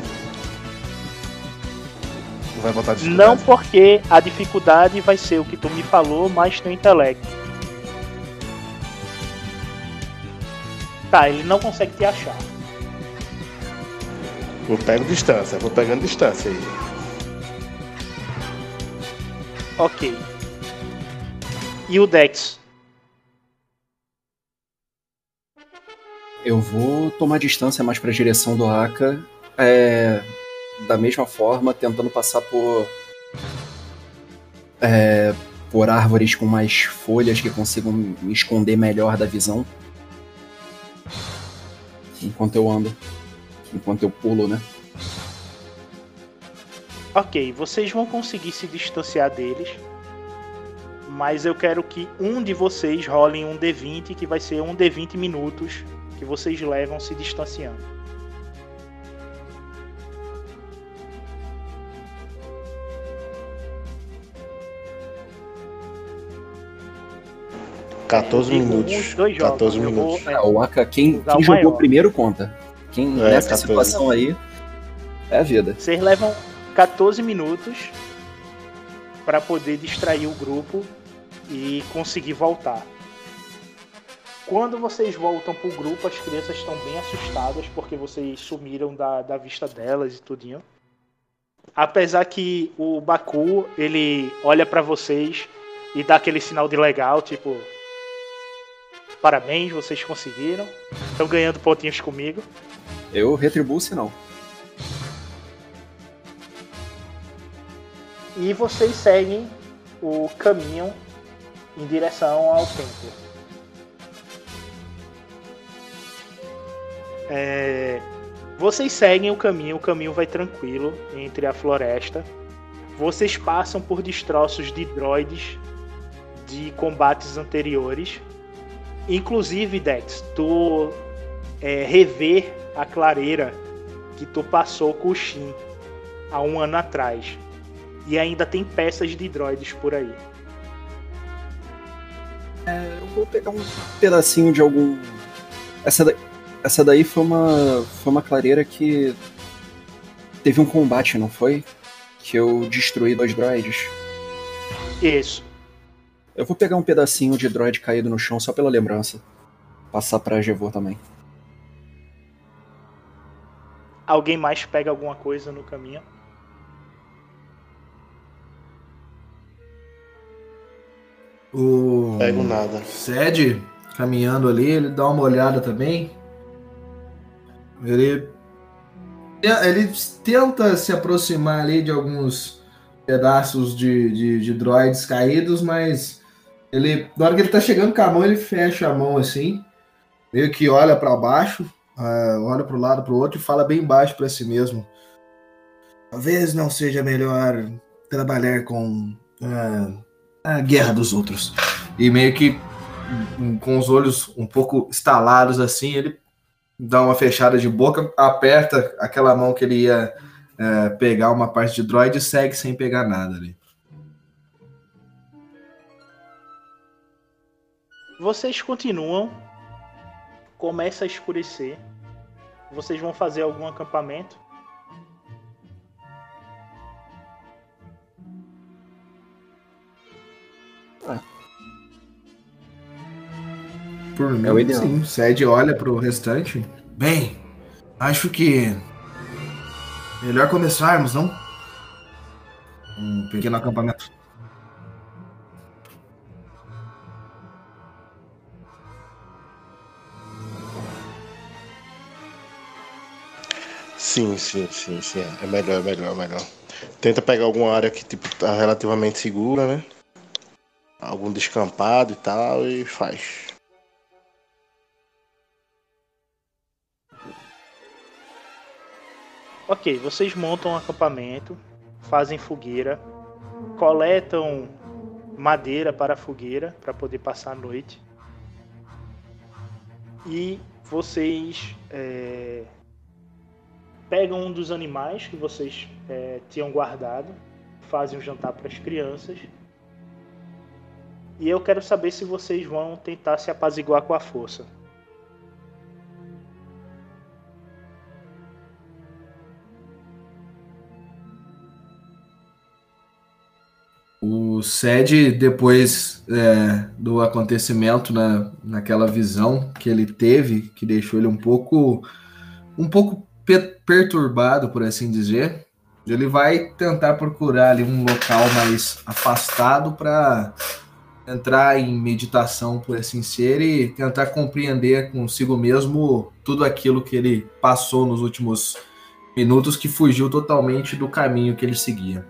Não vai botar dificuldade? Não porque a dificuldade vai ser o que tu me falou, mais teu intelecto. Tá, ele não consegue te achar. Vou pego distância, vou pegando distância aí. Ok. E o Dex? Eu vou tomar distância mais pra direção do Aka. É, da mesma forma, tentando passar por. é, por árvores com mais folhas que consigam me esconder melhor da visão. Enquanto eu ando. Enquanto eu pulo, né? Ok, vocês vão conseguir se distanciar deles mas eu quero que um de vocês role um D20, que vai ser um D20 minutos que vocês levam se distanciando. É, 14 minutos. Dois jogos. 14 minutos. Vou, é, ah, o Aka, quem, quem jogou primeiro conta. Quem é, nessa 14. situação aí é a vida. Vocês levam 14 minutos para poder distrair o grupo e conseguir voltar. Quando vocês voltam pro grupo, as crianças estão bem assustadas porque vocês sumiram da, da vista delas e tudinho. Apesar que o Baku, ele olha para vocês e dá aquele sinal de legal, tipo... Parabéns, vocês conseguiram. Estão ganhando pontinhos comigo. Eu retribuo o sinal. E vocês seguem o caminho em direção ao templo. É, vocês seguem o caminho, o caminho vai tranquilo entre a floresta. Vocês passam por destroços de droids de combates anteriores. Inclusive, Dex, tu é, rever a clareira que tu passou com o Shin há um ano atrás. E ainda tem peças de droids por aí. Eu vou pegar um pedacinho de algum. Essa, da- essa daí foi uma, foi uma clareira que teve um combate, não foi? Que eu destruí dois droids. Isso. Eu vou pegar um pedacinho de droid caído no chão só pela lembrança. Passar pra Gevor também. Alguém mais pega alguma coisa no caminho? O Pego nada. Sed, caminhando ali, ele dá uma olhada também. Ele, ele tenta se aproximar ali de alguns pedaços de, de, de droids caídos, mas ele, na hora que ele tá chegando com a mão, ele fecha a mão assim, meio que olha para baixo, ah, olha para o lado, para o outro e fala bem baixo para si mesmo. Talvez não seja melhor trabalhar com ah, a guerra dos outros. E meio que hum, com os olhos um pouco estalados assim, ele dá uma fechada de boca, aperta aquela mão que ele ia é, pegar uma parte de droid e segue sem pegar nada ali. Vocês continuam. Começa a escurecer. Vocês vão fazer algum acampamento? Por mim, É o ideal. sim. Sed olha pro restante. Bem, acho que melhor começarmos, não? Um pequeno acampamento. Sim, sim, sim, sim. É melhor, é melhor, é melhor. Tenta pegar alguma área que tipo, tá relativamente segura, né? Algum descampado e tal, e faz. Ok, vocês montam um acampamento, fazem fogueira, coletam madeira para a fogueira para poder passar a noite. E vocês é, pegam um dos animais que vocês é, tinham guardado, fazem um jantar para as crianças. E eu quero saber se vocês vão tentar se apaziguar com a força. O Sed, depois é, do acontecimento na, naquela visão que ele teve, que deixou ele um pouco, um pouco pe- perturbado, por assim dizer, ele vai tentar procurar ali um local mais afastado para entrar em meditação, por assim ser, e tentar compreender consigo mesmo tudo aquilo que ele passou nos últimos minutos, que fugiu totalmente do caminho que ele seguia.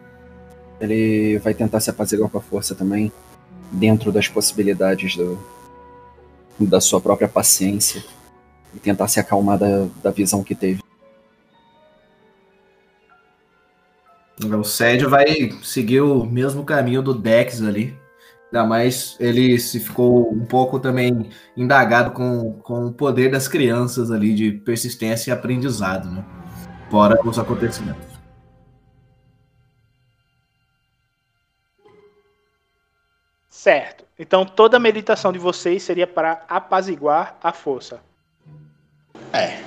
Ele vai tentar se apaziguar com a força também, dentro das possibilidades do, da sua própria paciência, e tentar se acalmar da, da visão que teve. O Sed vai seguir o mesmo caminho do Dex ali. Ainda mais ele se ficou um pouco também indagado com, com o poder das crianças ali de persistência e aprendizado, né? Fora os acontecimentos. Certo. Então toda a meditação de vocês seria para apaziguar a força. É.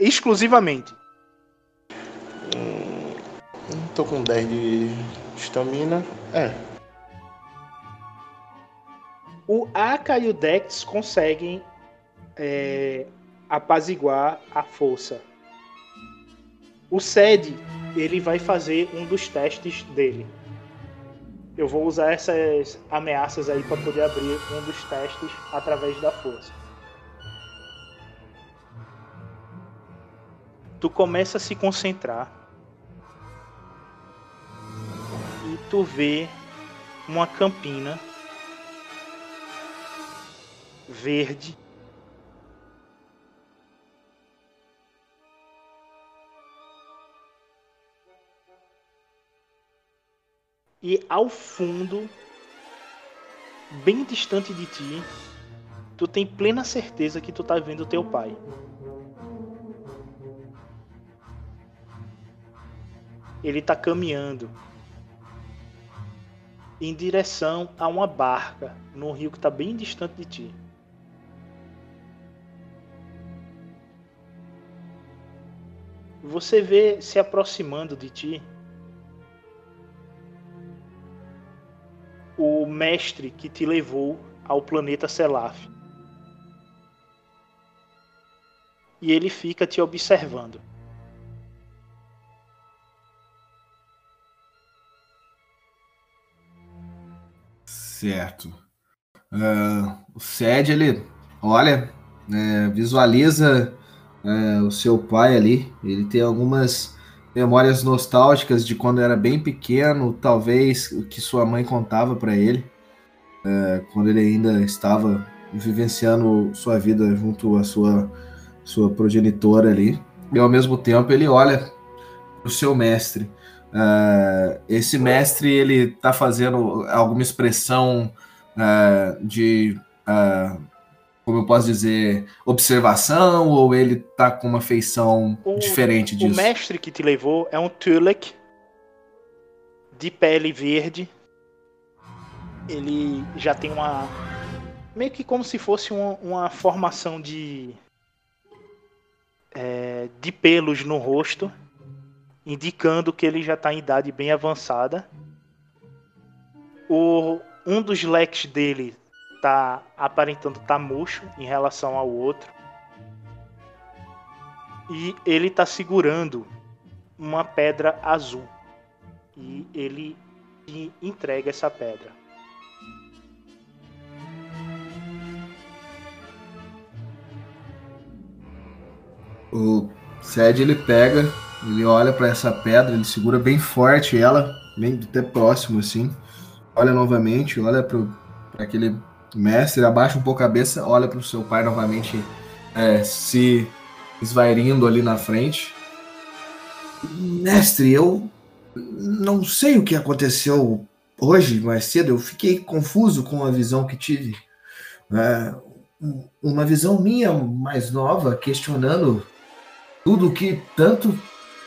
Exclusivamente. Hum, tô com 10 de estamina. É. O Aka e o Dex conseguem é, apaziguar a força. O Sed, ele vai fazer um dos testes dele. Eu vou usar essas ameaças aí para poder abrir um dos testes através da força. Tu começa a se concentrar e tu vê uma campina verde E ao fundo, bem distante de ti, tu tem plena certeza que tu tá vendo teu pai. Ele tá caminhando em direção a uma barca num rio que tá bem distante de ti. Você vê se aproximando de ti o mestre que te levou ao planeta Selaf. E ele fica te observando. Certo. Uh, o Sed, ele olha, é, visualiza é, o seu pai ali. Ele tem algumas memórias nostálgicas de quando era bem pequeno, talvez o que sua mãe contava para ele, é, quando ele ainda estava vivenciando sua vida junto à sua, sua progenitora ali. E ao mesmo tempo ele olha para o seu mestre. Uh, esse mestre ele está fazendo alguma expressão uh, de uh, como eu posso dizer, observação ou ele tá com uma feição O- diferente disso? O mestre que te levou é um Tulek de pele verde. Ele já tem uma. meio que como se fosse uma, uma formação de. é, de pelos no rosto, indicando que ele já está em idade bem avançada. O, um dos leques dele tá aparentando estar murcho em relação ao outro. E ele tá segurando uma pedra azul. E ele entrega essa pedra. O Sed ele pega, ele olha para essa pedra, ele segura bem forte ela, bem até próximo assim. Olha novamente, olha para aquele mestre, abaixa um pouco a cabeça, olha para o seu pai novamente é, se esvairindo ali na frente. Mestre, eu não sei o que aconteceu hoje, mais cedo. Eu fiquei confuso com a visão que tive. É, uma visão minha mais nova, questionando tudo que tanto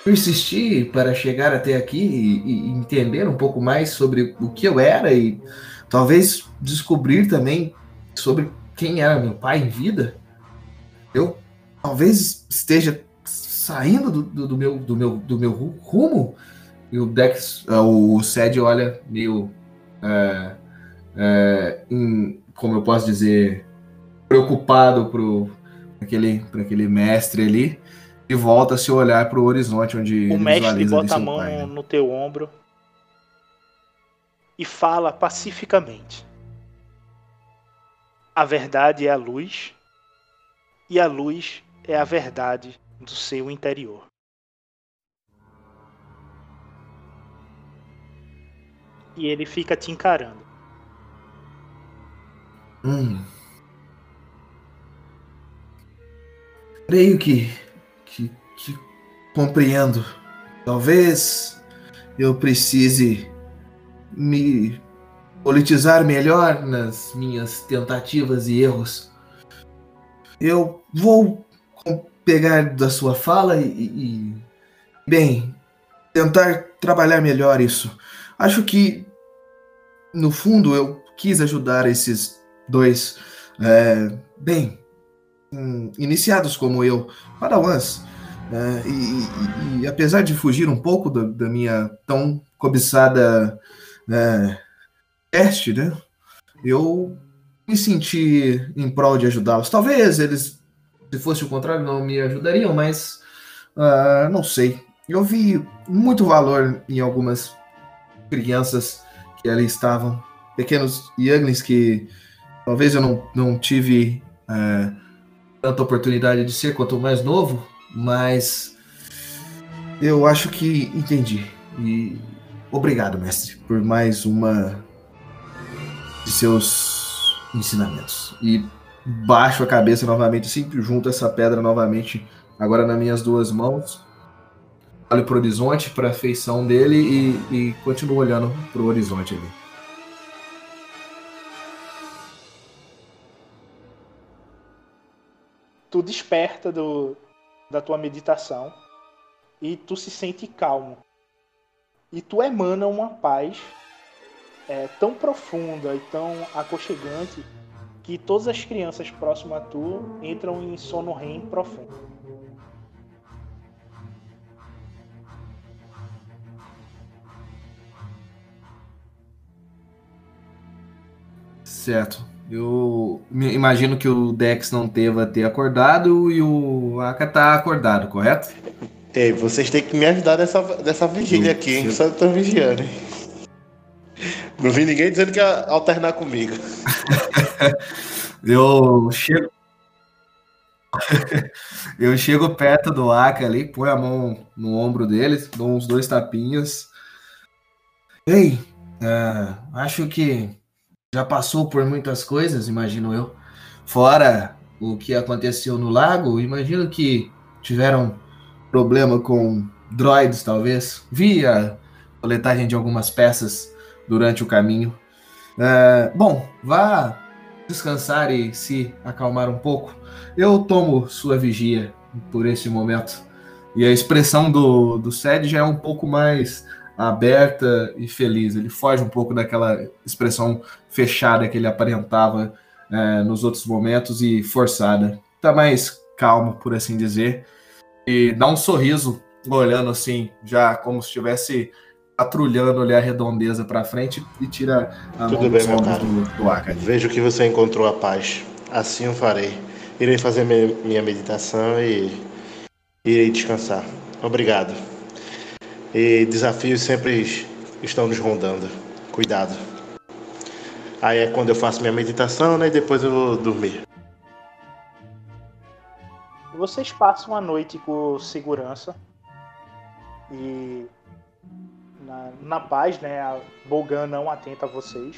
persisti para chegar até aqui e, e entender um pouco mais sobre o que eu era e talvez descobrir também sobre quem era meu pai em vida. Eu talvez esteja saindo do, do, do meu, do, meu, do meu ru- rumo. E o Dex, ah, o Sed olha meio. é, é, em- como eu posso dizer, preocupado pro aquele, aquele mestre ali e volta a se olhar para o horizonte onde O mestre bota a mão pai, né? no teu ombro e fala pacificamente. A verdade é a luz, e a luz é a verdade do seu interior. E ele fica te encarando. Hum. Creio que, que, que compreendo. Talvez eu precise me politizar melhor nas minhas tentativas e erros. Eu vou pegar da sua fala e, e- bem, tentar trabalhar melhor isso. Acho que, no fundo, eu quis ajudar esses dois, é, bem, iniciados como eu, Padawans. É, e, e, e, apesar de fugir um pouco da minha tão cobiçada é, teste, né? Eu me senti em prol de ajudá-los. Talvez eles, se fosse o contrário, não me ajudariam, mas uh, não sei. Eu vi muito valor em algumas crianças que ali estavam, pequenos younglings que talvez eu não, não tive uh, tanta oportunidade de ser quanto mais novo, mas eu acho que entendi. E obrigado, mestre, por mais uma de seus ensinamentos. E baixo a cabeça novamente, sempre junto essa pedra novamente, agora nas minhas duas mãos. Olho para o horizonte, para a feição dele e, e continuo olhando para o horizonte ali. Tu desperta do, da tua meditação e tu se sente calmo. E tu emana uma paz é, tão profunda e tão aconchegante que todas as crianças próximas a tu entram em sono REM profundo. Certo. Eu imagino que o Dex não teva ter acordado e o Aka tá acordado, correto? Ei, vocês têm que me ajudar nessa, nessa vigília aqui, hein? Só tô vigiando. Não vi ninguém dizendo que ia alternar comigo. eu chego. eu chego perto do Aka ali, põe a mão no ombro deles, dou uns dois tapinhas. Ei, uh, acho que já passou por muitas coisas, imagino eu. Fora o que aconteceu no lago, imagino que tiveram problema com droids, talvez. Vi a coletagem de algumas peças durante o caminho. É, bom, vá descansar e se acalmar um pouco. Eu tomo sua vigia por esse momento. E a expressão do, do Sed já é um pouco mais aberta e feliz. Ele foge um pouco daquela expressão fechada que ele aparentava é, nos outros momentos e forçada. Tá mais calmo, por assim dizer. E dá um sorriso, olhando assim, já como se estivesse patrulhando ali a redondeza para frente e tira a Tudo mão bem, meu cara. do, do ar. Vejo que você encontrou a paz. Assim eu farei. Irei fazer minha meditação e irei descansar. Obrigado. E desafios sempre estão nos rondando. Cuidado. Aí é quando eu faço minha meditação, né? E depois eu vou dormir. Vocês passam a noite com segurança e na, na paz, né? A Bogan não atenta a vocês.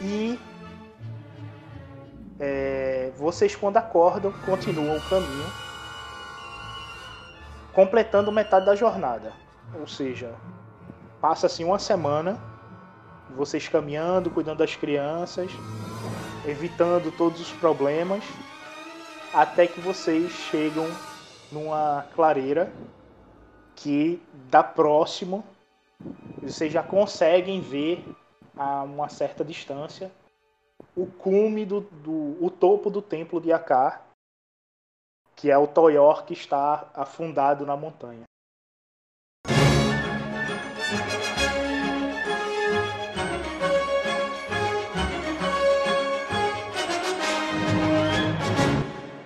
E é, vocês quando acordam continuam o caminho completando metade da jornada. Ou seja, passa-se uma semana, vocês caminhando, cuidando das crianças, evitando todos os problemas, até que vocês chegam numa clareira que dá próximo, vocês já conseguem ver a uma certa distância o cume do, do o topo do templo de Akar, que é o Toyor que está afundado na montanha.